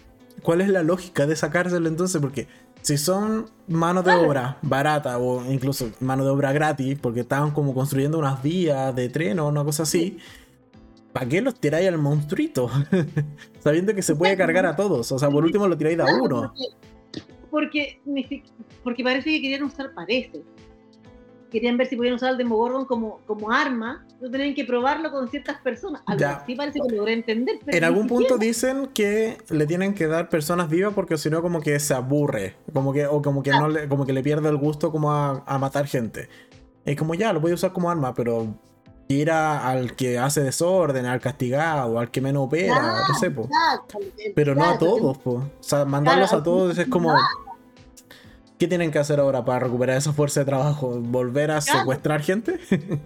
¿Cuál es la lógica de sacárselo entonces? Porque si son mano de Claro. obra barata o incluso mano de obra gratis, porque estaban como construyendo unas vías de tren o una cosa así, ¿para qué los tiráis al monstruito? *laughs* Sabiendo que se puede cargar a todos. O sea, por último lo tiráis a uno. Porque, porque, porque parece que querían usar, parece, querían ver si podían usar el Demogorgon como, como arma, no tenían que probarlo con ciertas personas. Algo así parece que logré entender. pero En algún punto dicen que le tienen que dar personas vivas porque si no como que se aburre, como que o como que no le, como que le pierde el gusto como a, a matar gente. Es como ya, lo voy a usar como arma, pero tira al que hace desorden, al castigado, al que menos opera, no sé, po. El- Pero no a todos, po. O sea, mandarlos Claro, a todos es como ¿Qué tienen que hacer ahora para recuperar esa fuerza de trabajo? ¿Volver a Claro. secuestrar gente? *laughs*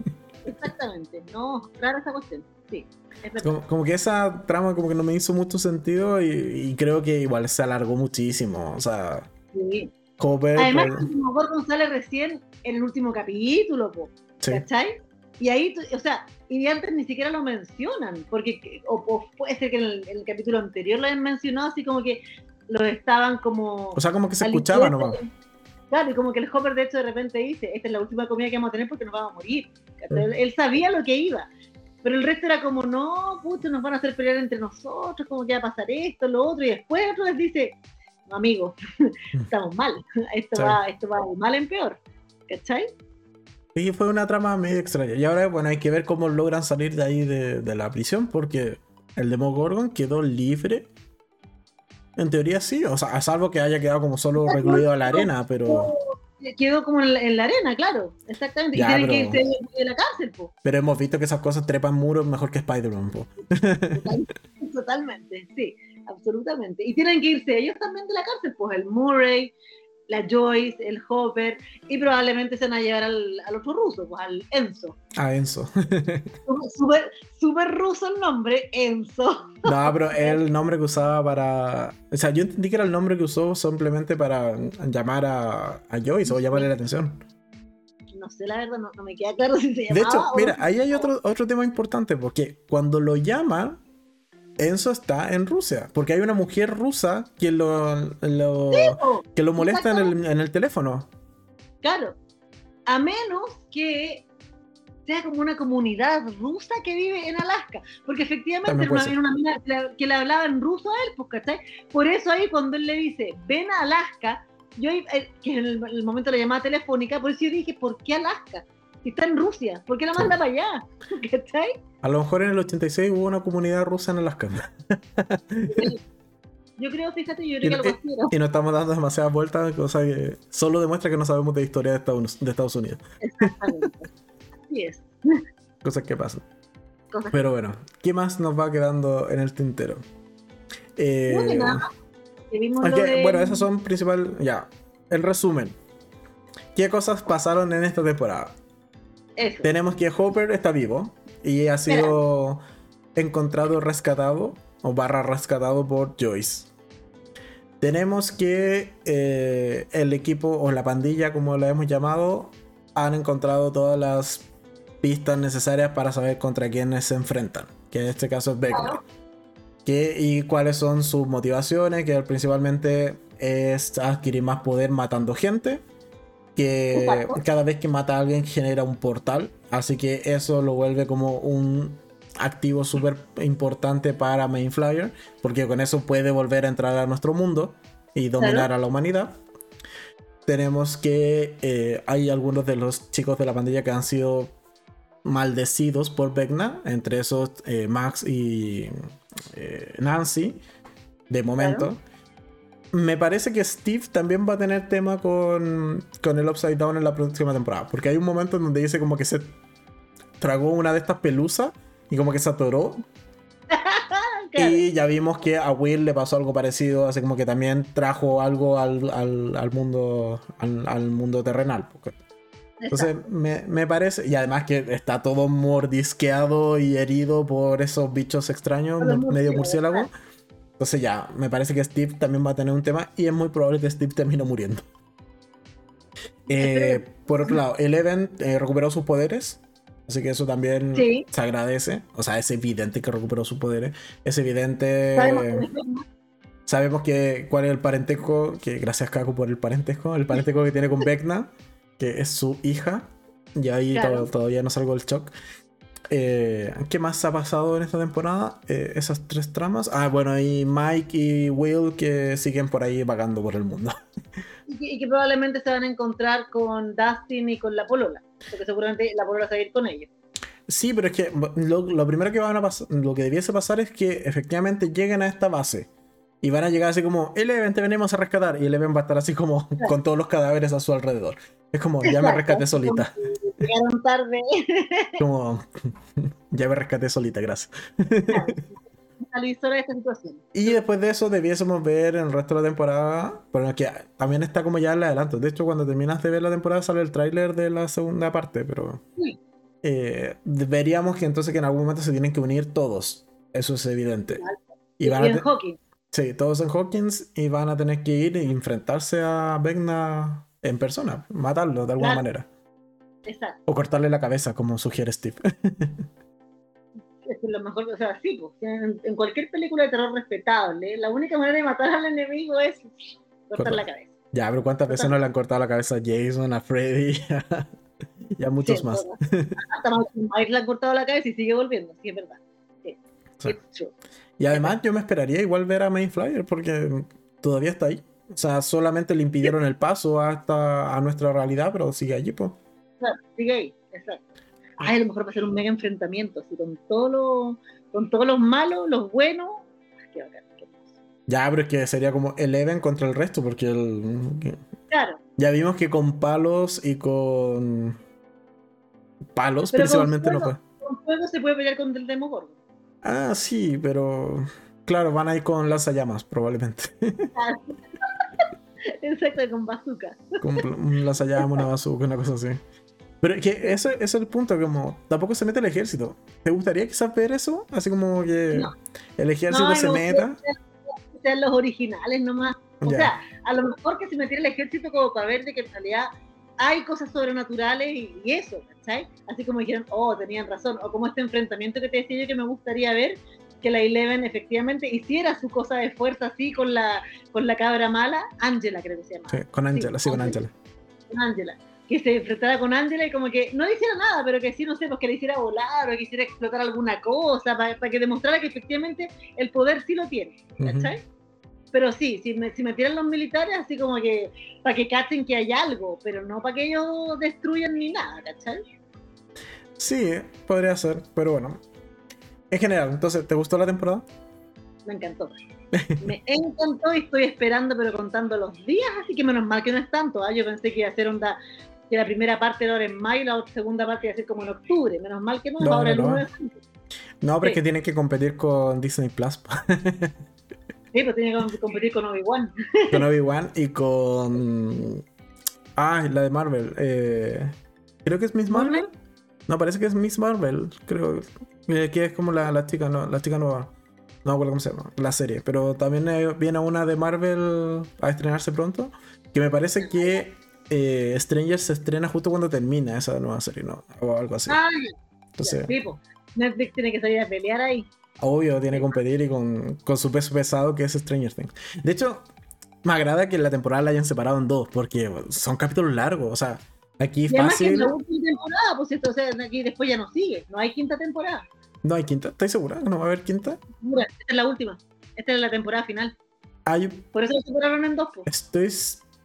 Exactamente, no, rara esa cuestión. Sí, es. Como, como que esa trama como que no me hizo mucho sentido y, y creo que igual se alargó muchísimo. O sea, Sí. Hopper... Además, pues, el Demogorgon sale recién en el último capítulo, po, sí. ¿cachai? Y ahí, o sea, y antes ni siquiera lo mencionan, porque, o, o puede ser que en el, en el capítulo anterior lo hayan mencionado, así como que lo estaban como... O sea, como que se escuchaba nomás. Claro, y como que el Hopper de hecho de repente dice, esta es la última comida que vamos a tener porque nos vamos a morir. ¿cachai? Él, sabía lo que iba. Pero el resto era como, no, pucha, nos van a hacer pelear entre nosotros, como que va a pasar esto, lo otro, y después otro les dice, no, amigo, *laughs* estamos mal, *laughs* esto, Sí. va, esto va de mal en peor. ¿Cachai? Y fue una trama medio extraña. Y ahora, bueno, hay que ver cómo logran salir de ahí de, de la prisión porque el Demogorgon quedó libre. En teoría sí, o sea, a salvo que haya quedado como solo recluido a la arena, pero, Quedó como en la, en la arena, claro, exactamente. Ya, y tienen pero- que irse de la cárcel, po. pero hemos visto que esas cosas trepan muros mejor que Spider-Man. po. Totalmente, *laughs* sí, absolutamente. Y tienen que irse ellos también de la cárcel, pues el Murray, la Joyce, el Hopper, y probablemente se van a llevar al, al otro ruso, pues al Enzo. Ah, Enzo. *laughs* Súper súper ruso el nombre, Enzo. No, pero el nombre que usaba para. O sea, yo entendí que era el nombre que usó simplemente para llamar a, a Joyce o llamarle la atención. No sé, la verdad, no, no me queda claro si se llamaba. De hecho, mira, ahí hay otro, otro tema importante, porque cuando lo llama, Enzo está en Rusia, porque hay una mujer rusa que lo, lo- que lo molesta en el, en el teléfono. Claro, a menos que sea como una comunidad rusa que vive en Alaska, porque efectivamente era una, era mina que le, hablaba en ruso a él, pues, ¿cachai? Por eso ahí cuando él le dice, ven a Alaska, yo eh, que en el, el momento de la llamada telefónica, por eso yo dije, ¿por qué Alaska? Si está en Rusia, ¿por qué la Sí. manda para allá? *laughs* ¿Cachai? A lo mejor en el 86 hubo una comunidad rusa en Alaska. Yo creo, fíjate, yo creo no- que era. Y nos estamos dando demasiadas vueltas, cosa que solo demuestra que no sabemos de historia de Estados, de Estados Unidos. Exactamente. Así es. Cosas que pasan. Cosas Pero bueno, ¿qué más nos va quedando en el tintero? Eh, que nada. que vimos ok, lo de- Bueno, esas son principal. Ya. El resumen. ¿Qué cosas pasaron en esta temporada? Eso. Tenemos que Hopper está vivo y ha sido encontrado rescatado o barra rescatado por Joyce. Tenemos que eh, el equipo o la pandilla, como la hemos llamado, han encontrado todas las pistas necesarias para saber contra quiénes se enfrentan, que en este caso es Beckner. Que, y cuáles son sus motivaciones, que principalmente es adquirir más poder matando gente, que Exacto. cada vez que mata a alguien genera un portal, así que eso lo vuelve como un activo súper importante para Mainflyer, porque con eso puede volver a entrar a nuestro mundo y dominar Claro. a la humanidad. Tenemos que eh, hay algunos de los chicos de la pandilla que han sido maldecidos por Vecna, entre esos eh, Max y eh, Nancy, de momento. Me parece que Steve también va a tener tema con, con el Upside Down en la próxima temporada, porque hay un momento en donde dice como que se tragó una de estas pelusas y como que se atoró. *laughs* Claro. Y ya vimos que a Will le pasó algo parecido, así como que también trajo algo al, al- al mundo al, al mundo terrenal. porque- Entonces me, me parece, y además que está todo mordisqueado y herido por esos bichos extraños, medio murciélago. Entonces ya, me parece que Steve también va a tener un tema y es muy probable que Steve termine muriendo. *laughs* Eh, por otro lado, Eleven eh, recuperó sus poderes. Así que eso también Sí. se agradece. O sea, es evidente que recuperó sus poderes. Es evidente. Sabemos que. Sabemos cuál es el parentesco, que gracias Kaku por el parentesco, el parentesco que tiene con Vecna, que es su hija, y ahí Claro. to- todavía no salgo del shock. Eh, ¿Qué más ha pasado en esta temporada? Eh, esas tres tramas. Ah, bueno, y Mike y Will que siguen por ahí vagando por el mundo. *laughs* Y que, y que probablemente se van a encontrar con Dustin y con la Polola. porque seguramente la polola va a ir con ellos. Sí, pero es que lo, lo primero que van a pasar, lo que debiese pasar es que efectivamente lleguen a esta base y van a llegar así como, Eleven, te venimos a rescatar. Y Eleven va a estar así como con todos los cadáveres a su alrededor. Es como, ya me rescaté solita. Llegaron tarde. Como, *laughs* ya me rescaté solita, gracias. *laughs* Y después de eso debiésemos ver el resto de la temporada, pero que también está como ya el adelanto. De hecho, cuando terminas de ver la temporada sale el tráiler de la segunda parte, pero eh, veríamos que entonces que en algún momento se tienen que unir todos. Eso es evidente. Y, van en Hawkins. Sí, todos en Hawkins y van a tener que ir y enfrentarse a Vecna en persona, matarlo de alguna manera. Exacto. O cortarle la cabeza, como sugiere Steve. *laughs* es lo mejor, o sea, sí, pues, en, cualquier película de terror respetable, la única manera de matar al enemigo es cortar la cabeza. Ya, pero ¿cuántas veces no le han cortado la cabeza a Jason, a Freddy? *laughs* y a muchos más. Hasta Mike le han cortado la cabeza y sigue volviendo, sí, es verdad. Y además yo me esperaría igual ver a Flyer porque todavía está ahí. O sea, solamente le impidieron el paso hasta a nuestra realidad, pero sigue allí, pues. Claro, ahí, exacto. Ay, a lo mejor va a ser un mega enfrentamiento, así con todo con todos los malos, los buenos. Qué bacán, qué ya, pero es que sería como Eleven contra el resto, porque el. Claro. Ya vimos que con palos y con. Palos principalmente no fue. Con fuego se puede pelear contra el Demogorgon. Ah, sí, pero. Claro, van a ir con lanzallamas, probablemente. *laughs* *laughs* Exacto, con bazooka. Con un lanzallamas, una bazooka, una cosa así. Pero que ese, es el punto, como tampoco se mete el ejército. ¿Te gustaría quizás ver eso? Así como que el ejército se meta. Que sean los originales nomás. O sea, a lo mejor que se metiera el ejército como para ver de que en realidad hay cosas sobrenaturales y, eso, ¿cachai? Así como dijeron, oh, tenían razón. O como este enfrentamiento que te decía yo que me gustaría ver, que la Eleven efectivamente hiciera su cosa de fuerza así con la, con la cabra mala, Angela creo que se llama. Sí, con Angela, sí, con Angela. Con Angela que se enfrentara con Angela y como que no le hiciera nada, pero que sí, no sé, pues que le hiciera volar o que hiciera explotar alguna cosa, para, que demostrara que efectivamente el poder sí lo tiene, ¿cachai? Pero sí, si, me, si metieran los militares, así como que para que cachen que hay algo, pero no para que ellos destruyan ni nada, ¿cachai? Sí, podría ser, pero bueno. En general, entonces, ¿te gustó la temporada? Me encantó. *laughs* Me encantó y estoy esperando, pero contando los días, así que menos mal que no es tanto. ¿ah? Yo pensé que iba a ser onda que la primera parte era en mayo y la segunda parte iba a ser como en octubre. Menos mal que no, no ahora no, el 1 No, pero es que tiene que competir con Disney Plus. sí, pues tiene que competir con Obi-Wan. *laughs* con Obi-Wan y con. Ah, la de Marvel. Eh... Creo que es Miss Marvel. No, parece que es Miss Marvel. Creo que es como la, la chica, no, la chica nueva. No me acuerdo cómo se llama, la serie. Pero también viene una de Marvel a estrenarse pronto. Que me parece que eh, Stranger se estrena justo cuando termina esa nueva serie, ¿no? O algo así. Ah, Entonces, Netflix tiene que salir a pelear ahí. Obvio, tiene que competir y con, con su peso pesado que es Stranger Things. De hecho, me agrada que la temporada la hayan separado en dos, porque son capítulos largos, o sea, aquí fácil. la última temporada, pues esto, o sea, aquí después ya no sigue, no hay quinta temporada. No hay quinta, ¿estás segura que no va a haber quinta? Segura, esta es la última, esta es la temporada final. Ah, Por eso lo separaron en dos, pues. Estoy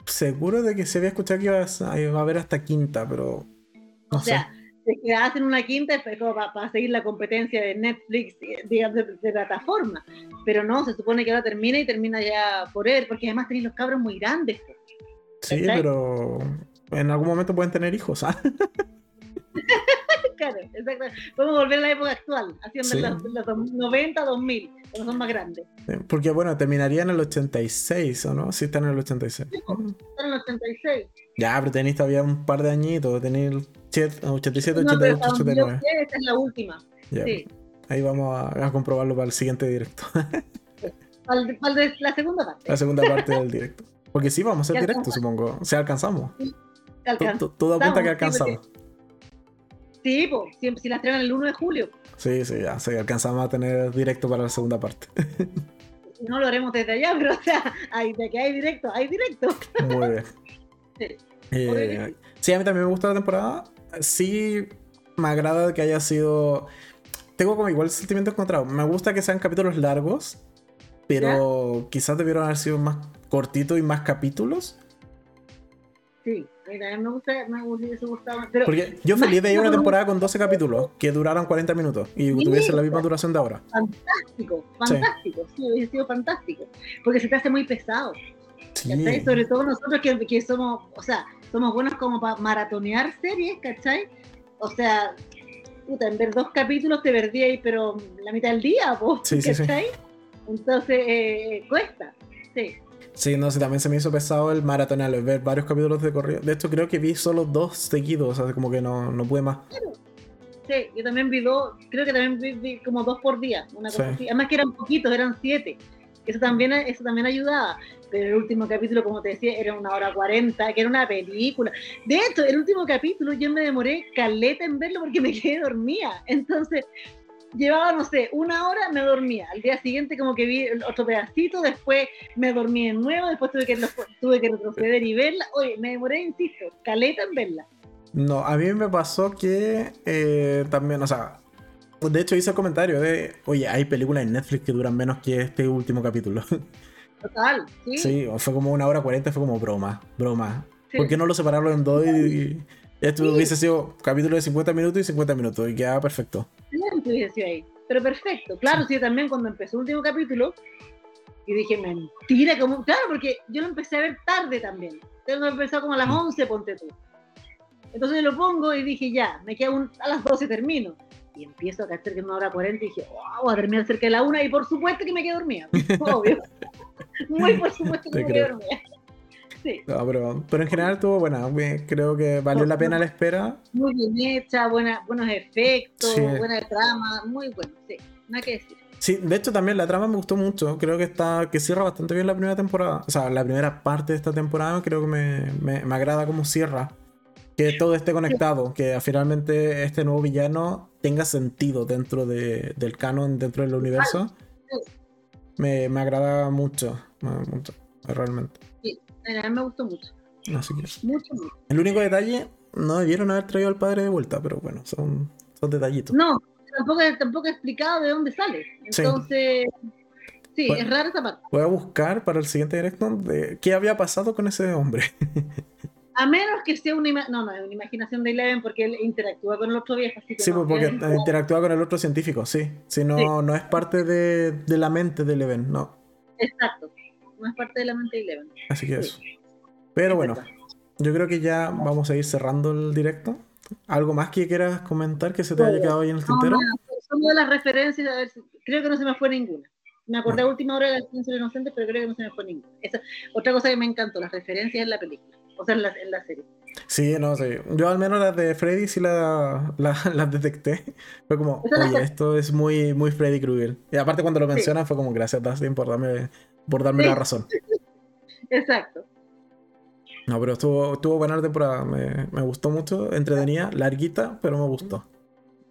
seguro de que se había escuchado que iba a, haber hasta quinta, pero. o sea, que hacen una quinta es para, seguir la competencia de Netflix, digamos, de, plataforma. Pero no, se supone que ahora termina y termina ya por él, porque además tenéis los cabros muy grandes. Sí, pero en algún momento pueden tener hijos. ¿ah? *laughs* claro, exacto. Podemos volver a la época actual, haciendo los, 90, 2000, cuando son más grandes. Porque bueno, terminaría en el 86, ¿o no? Sí, están en el 86. Sí, están en el 86. Ya, pero tenéis todavía un par de añitos, tenéis 87, 88, 89. Esta es la última. Sí. Ahí vamos a, comprobarlo para el siguiente directo. *laughs* para, la segunda parte. La segunda parte del directo. Porque sí, vamos a hacer directo, supongo. O sea, alcanzamos. Todo, apunta que alcanzamos. Sí, pues, siempre, si la estrenan el 1 de julio. Sí, sí, ya, sí, alcanzamos a tener directo para la segunda parte. *laughs* no lo haremos desde allá, pero o sea, hay, de que hay directo, hay directo. Muy bien. *laughs* Sí. Eh, sí, a mí también me gusta la temporada. Sí, me agrada que haya sido. Tengo como igual sentimiento encontrado. Me gusta que sean capítulos largos, pero quizás debieron haber sido más cortitos y más capítulos. Sí. A mí también me gusta, me hubiese gustado. Pero, Porque yo feliz veía una temporada con 12 capítulos que duraran 40 minutos y Sí. tuviese la misma duración de ahora. fantástico, fantástico, sí, hubiese sido fantástico. Porque se te hace muy pesado. Sí. ¿cachai? Sobre todo nosotros que, que somos, o sea, somos buenos como para maratonear series, ¿cachai? O sea, puta, en ver dos capítulos te perdí ahí, pero la mitad del día, po, Sí, sí, sí. ¿cachai? Entonces, eh, cuesta, sí. Sí, no sé, también se me hizo pesado el maratonearlo, ver varios capítulos de corrido. De hecho, creo que vi solo dos seguidos, o sea, como que no, no pude más. Sí, yo también vi dos, creo que también vi, vi como dos por día, una cosa Sí. así. Además que eran poquitos, eran siete. Eso también, eso también ayudaba. Pero el último capítulo, como te decía, era una hora cuarenta, que era una película. De hecho, el último capítulo yo me demoré caleta en verlo porque me quedé dormida. Entonces, llevaba, no sé, una hora, me dormía. Al día siguiente como que vi otro pedacito, después me dormí de nuevo, después tuve que, tuve que retroceder y verla. Oye, me demoré, insisto, caleta en verla. No, a mí me pasó que eh, también, o sea, de hecho hice el comentario de, oye, hay películas en Netflix que duran menos que este último capítulo. *laughs* Total, ¿sí? Sí, fue como una hora cuarenta, fue como broma, broma. Sí. ¿Por qué no lo separaron en dos y, y esto Sí. hubiese sido capítulo de 50 minutos y 50 minutos y quedaba perfecto? hubiese sido ahí. Pero perfecto. Claro, sí, también cuando empezó el último capítulo, y dije, mentira, como. Claro, porque yo lo empecé a ver tarde también. Entonces lo empezó como a las 11, ponte tú. Entonces lo pongo y dije, ya, me queda un, a las 12 termino. Y empiezo a cachar que es una hora 40 y dije, wow, a terminar cerca de la una y por supuesto que me quedé dormida. *laughs* Obvio. Muy por supuesto *laughs* que Te me quedé dormida. Sí, No, pero, pero en general estuvo buena. Creo que valió la pena la espera. muy bien hecha, buena, buenos efectos, Sí. buena trama, muy bueno, sí, nada que decir. Sí, de hecho también la trama me gustó mucho. Creo que está que cierra bastante bien la primera temporada. O sea, la primera parte de esta temporada creo que me, me, me agrada como cierra. Que todo esté conectado, que finalmente este nuevo villano tenga sentido dentro de- del canon, dentro del universo. Me, me agrada mucho, me- mucho, realmente. A mí me gustó mucho, Así que mucho, mucho. el único detalle, no debieron haber traído al padre de vuelta, pero bueno, son, son detallitos. No, tampoco, tampoco he explicado de dónde sale. Entonces, sí, Bueno. es rara esa parte. Voy a buscar para el siguiente directo de qué había pasado con ese hombre. A menos que sea una, ima- no, no, una imaginación de Eleven porque él interactúa con el otro viejo. Así que Sí, no, pues porque interactúa con el otro científico, sí. Si no, Sí. no es parte de, de la mente del Eleven, no. Exacto, no es parte de la mente Eleven. Así que Sí. eso. Pero Es bueno, verdad. yo creo que ya vamos a ir cerrando el directo. ¿Algo más que quieras comentar que se te haya quedado ahí en el No, tintero? no, son de las referencias, a ver creo que no se me fue ninguna. Me acordé a última hora de la ciencia inocente, pero creo que no se me fue ninguna. Esa, otra cosa que me encantó, las referencias en la película, o sea, en la, en la serie. Sí, no sé. Yo al menos las de Freddy sí la- la- *laughs* las detecté. Fue como, oye, esto es muy, muy Freddy Krueger. Y aparte cuando lo mencionan fue como, gracias Dustin por darme, por darme Sí. la razón. *laughs* Exacto. No, pero estuvo, estuvo buena la temporada. Me, me gustó mucho, entretenida, larguita, pero me gustó.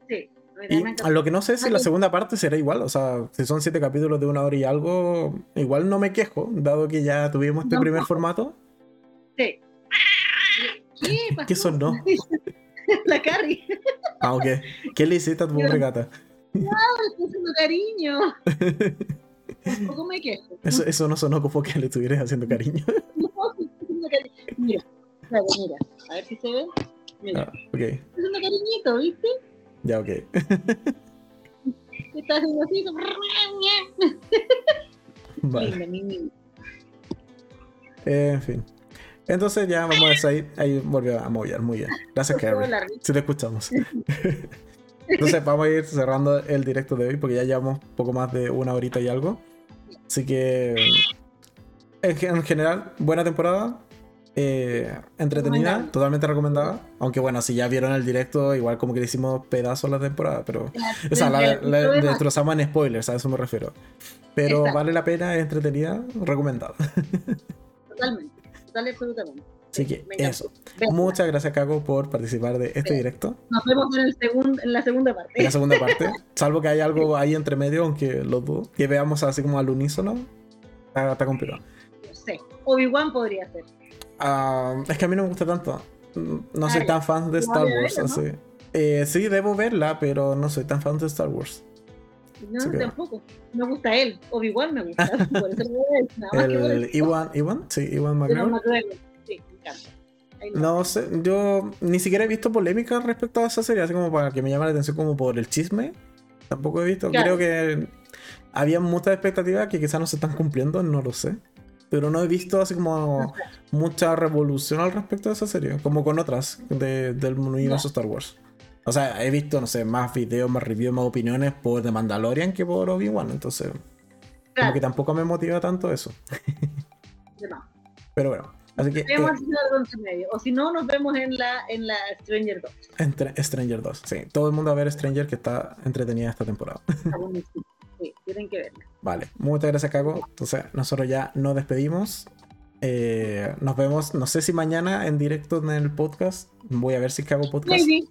Sí. Y a lo que no sé si la segunda parte será igual. O sea, si son siete capítulos de una hora y algo, igual no me quejo, dado que ya tuvimos este No. primer formato. Sí. *laughs* ¿Qué pasó? ¿Qué sonó? *laughs* la Carrie. Ah, ok. ¿Qué le hiciste a tu pobre gata? Le estoy haciendo cariño. *laughs* Tampoco me quejo. Eso, eso no sonó como que le estuvieras haciendo cariño. No, estoy haciendo cariño. Mira, mira. A ver si se ve. Mira, Ah, ok. estoy haciendo cariñito, ¿viste? Ya, ok. Está haciendo así. como- Vale. Linda, mi niña. Eh, en fin. Entonces ya vamos a desahí- ahí volvió a mover. Muy bien. Gracias, Carrie. Si te escuchamos. *laughs* Entonces vamos a ir cerrando el directo de hoy porque ya llevamos poco más de una horita y algo. Así que en, gen- en general, buena temporada. eh, entretenida, totalmente recomendada. Aunque bueno, si ya vieron el directo, igual como que le hicimos pedazos la temporada, pero... O sea, la, la- la destrozamos en spoilers, a eso me refiero. Pero Exacto. vale la pena, es entretenida, recomendada. *laughs* Totalmente. Total y absolutamente. Así que eso. Vean, Muchas gracias, Caco, por participar de este directo. Nos vemos en, el segun- en la segunda parte. En la segunda parte. *laughs* Salvo que haya algo ahí entre medio, aunque lo dudo. Que veamos así como al unísono. Está, está complicado. No sé. Obi-Wan podría ser. Ah, es que a mí no me gusta tanto. No soy Ah, tan fan de. Star Wars. verla, ¿no? así. Eh, sí, debo verla, pero no soy tan fan de Star Wars. No, tampoco. Me gusta él. Obi-Wan me gusta. *laughs* Por eso decir. Nada El. Iwan, Iwan, sí, Iwan McGregor. McGregor. Sí, me encanta. No sé, yo ni siquiera he visto polémica respecto a esa serie, así como para que me llame la atención como por el chisme. Tampoco he visto. Creo que había muchas expectativas que quizás no se están cumpliendo, no lo sé. Pero no he visto así como mucha revolución al respecto de esa serie, como con otras del universo Star Wars. O sea, he visto, no sé, más videos, más reviews, más opiniones por The Mandalorian que por Obi-Wan, entonces. Como que tampoco me motiva tanto eso. *laughs* Pero bueno, así que. Eh, medio. O si no, nos vemos en la, en la Stranger 2. Entre Stranger 2, sí. Todo el mundo a ver Stranger que está entretenida esta temporada. Está *laughs* buenísimo. Sí, tienen que verla. Vale, muchas gracias, Caco. Entonces, nosotros ya nos despedimos. Eh, nos vemos, no sé si mañana en directo en el podcast. Voy a ver si cago podcast. Sí,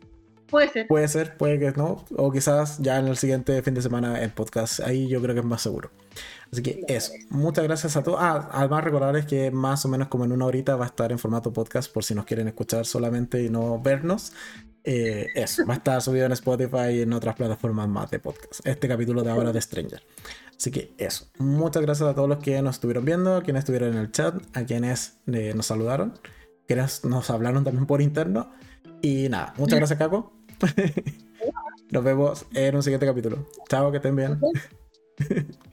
Puede ser. Puede ser, puede que no. O quizás ya en el siguiente fin de semana en podcast. Ahí yo creo que es más seguro. Así que eso. Muchas gracias a todos. Ah, además recordarles que más o menos como en una horita va a estar en formato podcast por si nos quieren escuchar solamente y no vernos. Eh, eso, va a estar *laughs* subido en Spotify y en otras plataformas más de podcast. Este capítulo de ahora de Stranger. Así que eso. Muchas gracias a todos los que nos estuvieron viendo, a quienes estuvieron en el chat, a quienes eh, nos saludaron, quienes nos hablaron también por interno. Y nada, muchas gracias, Caco. *laughs* Nos vemos en un siguiente capítulo. Chao, que estén bien. *laughs*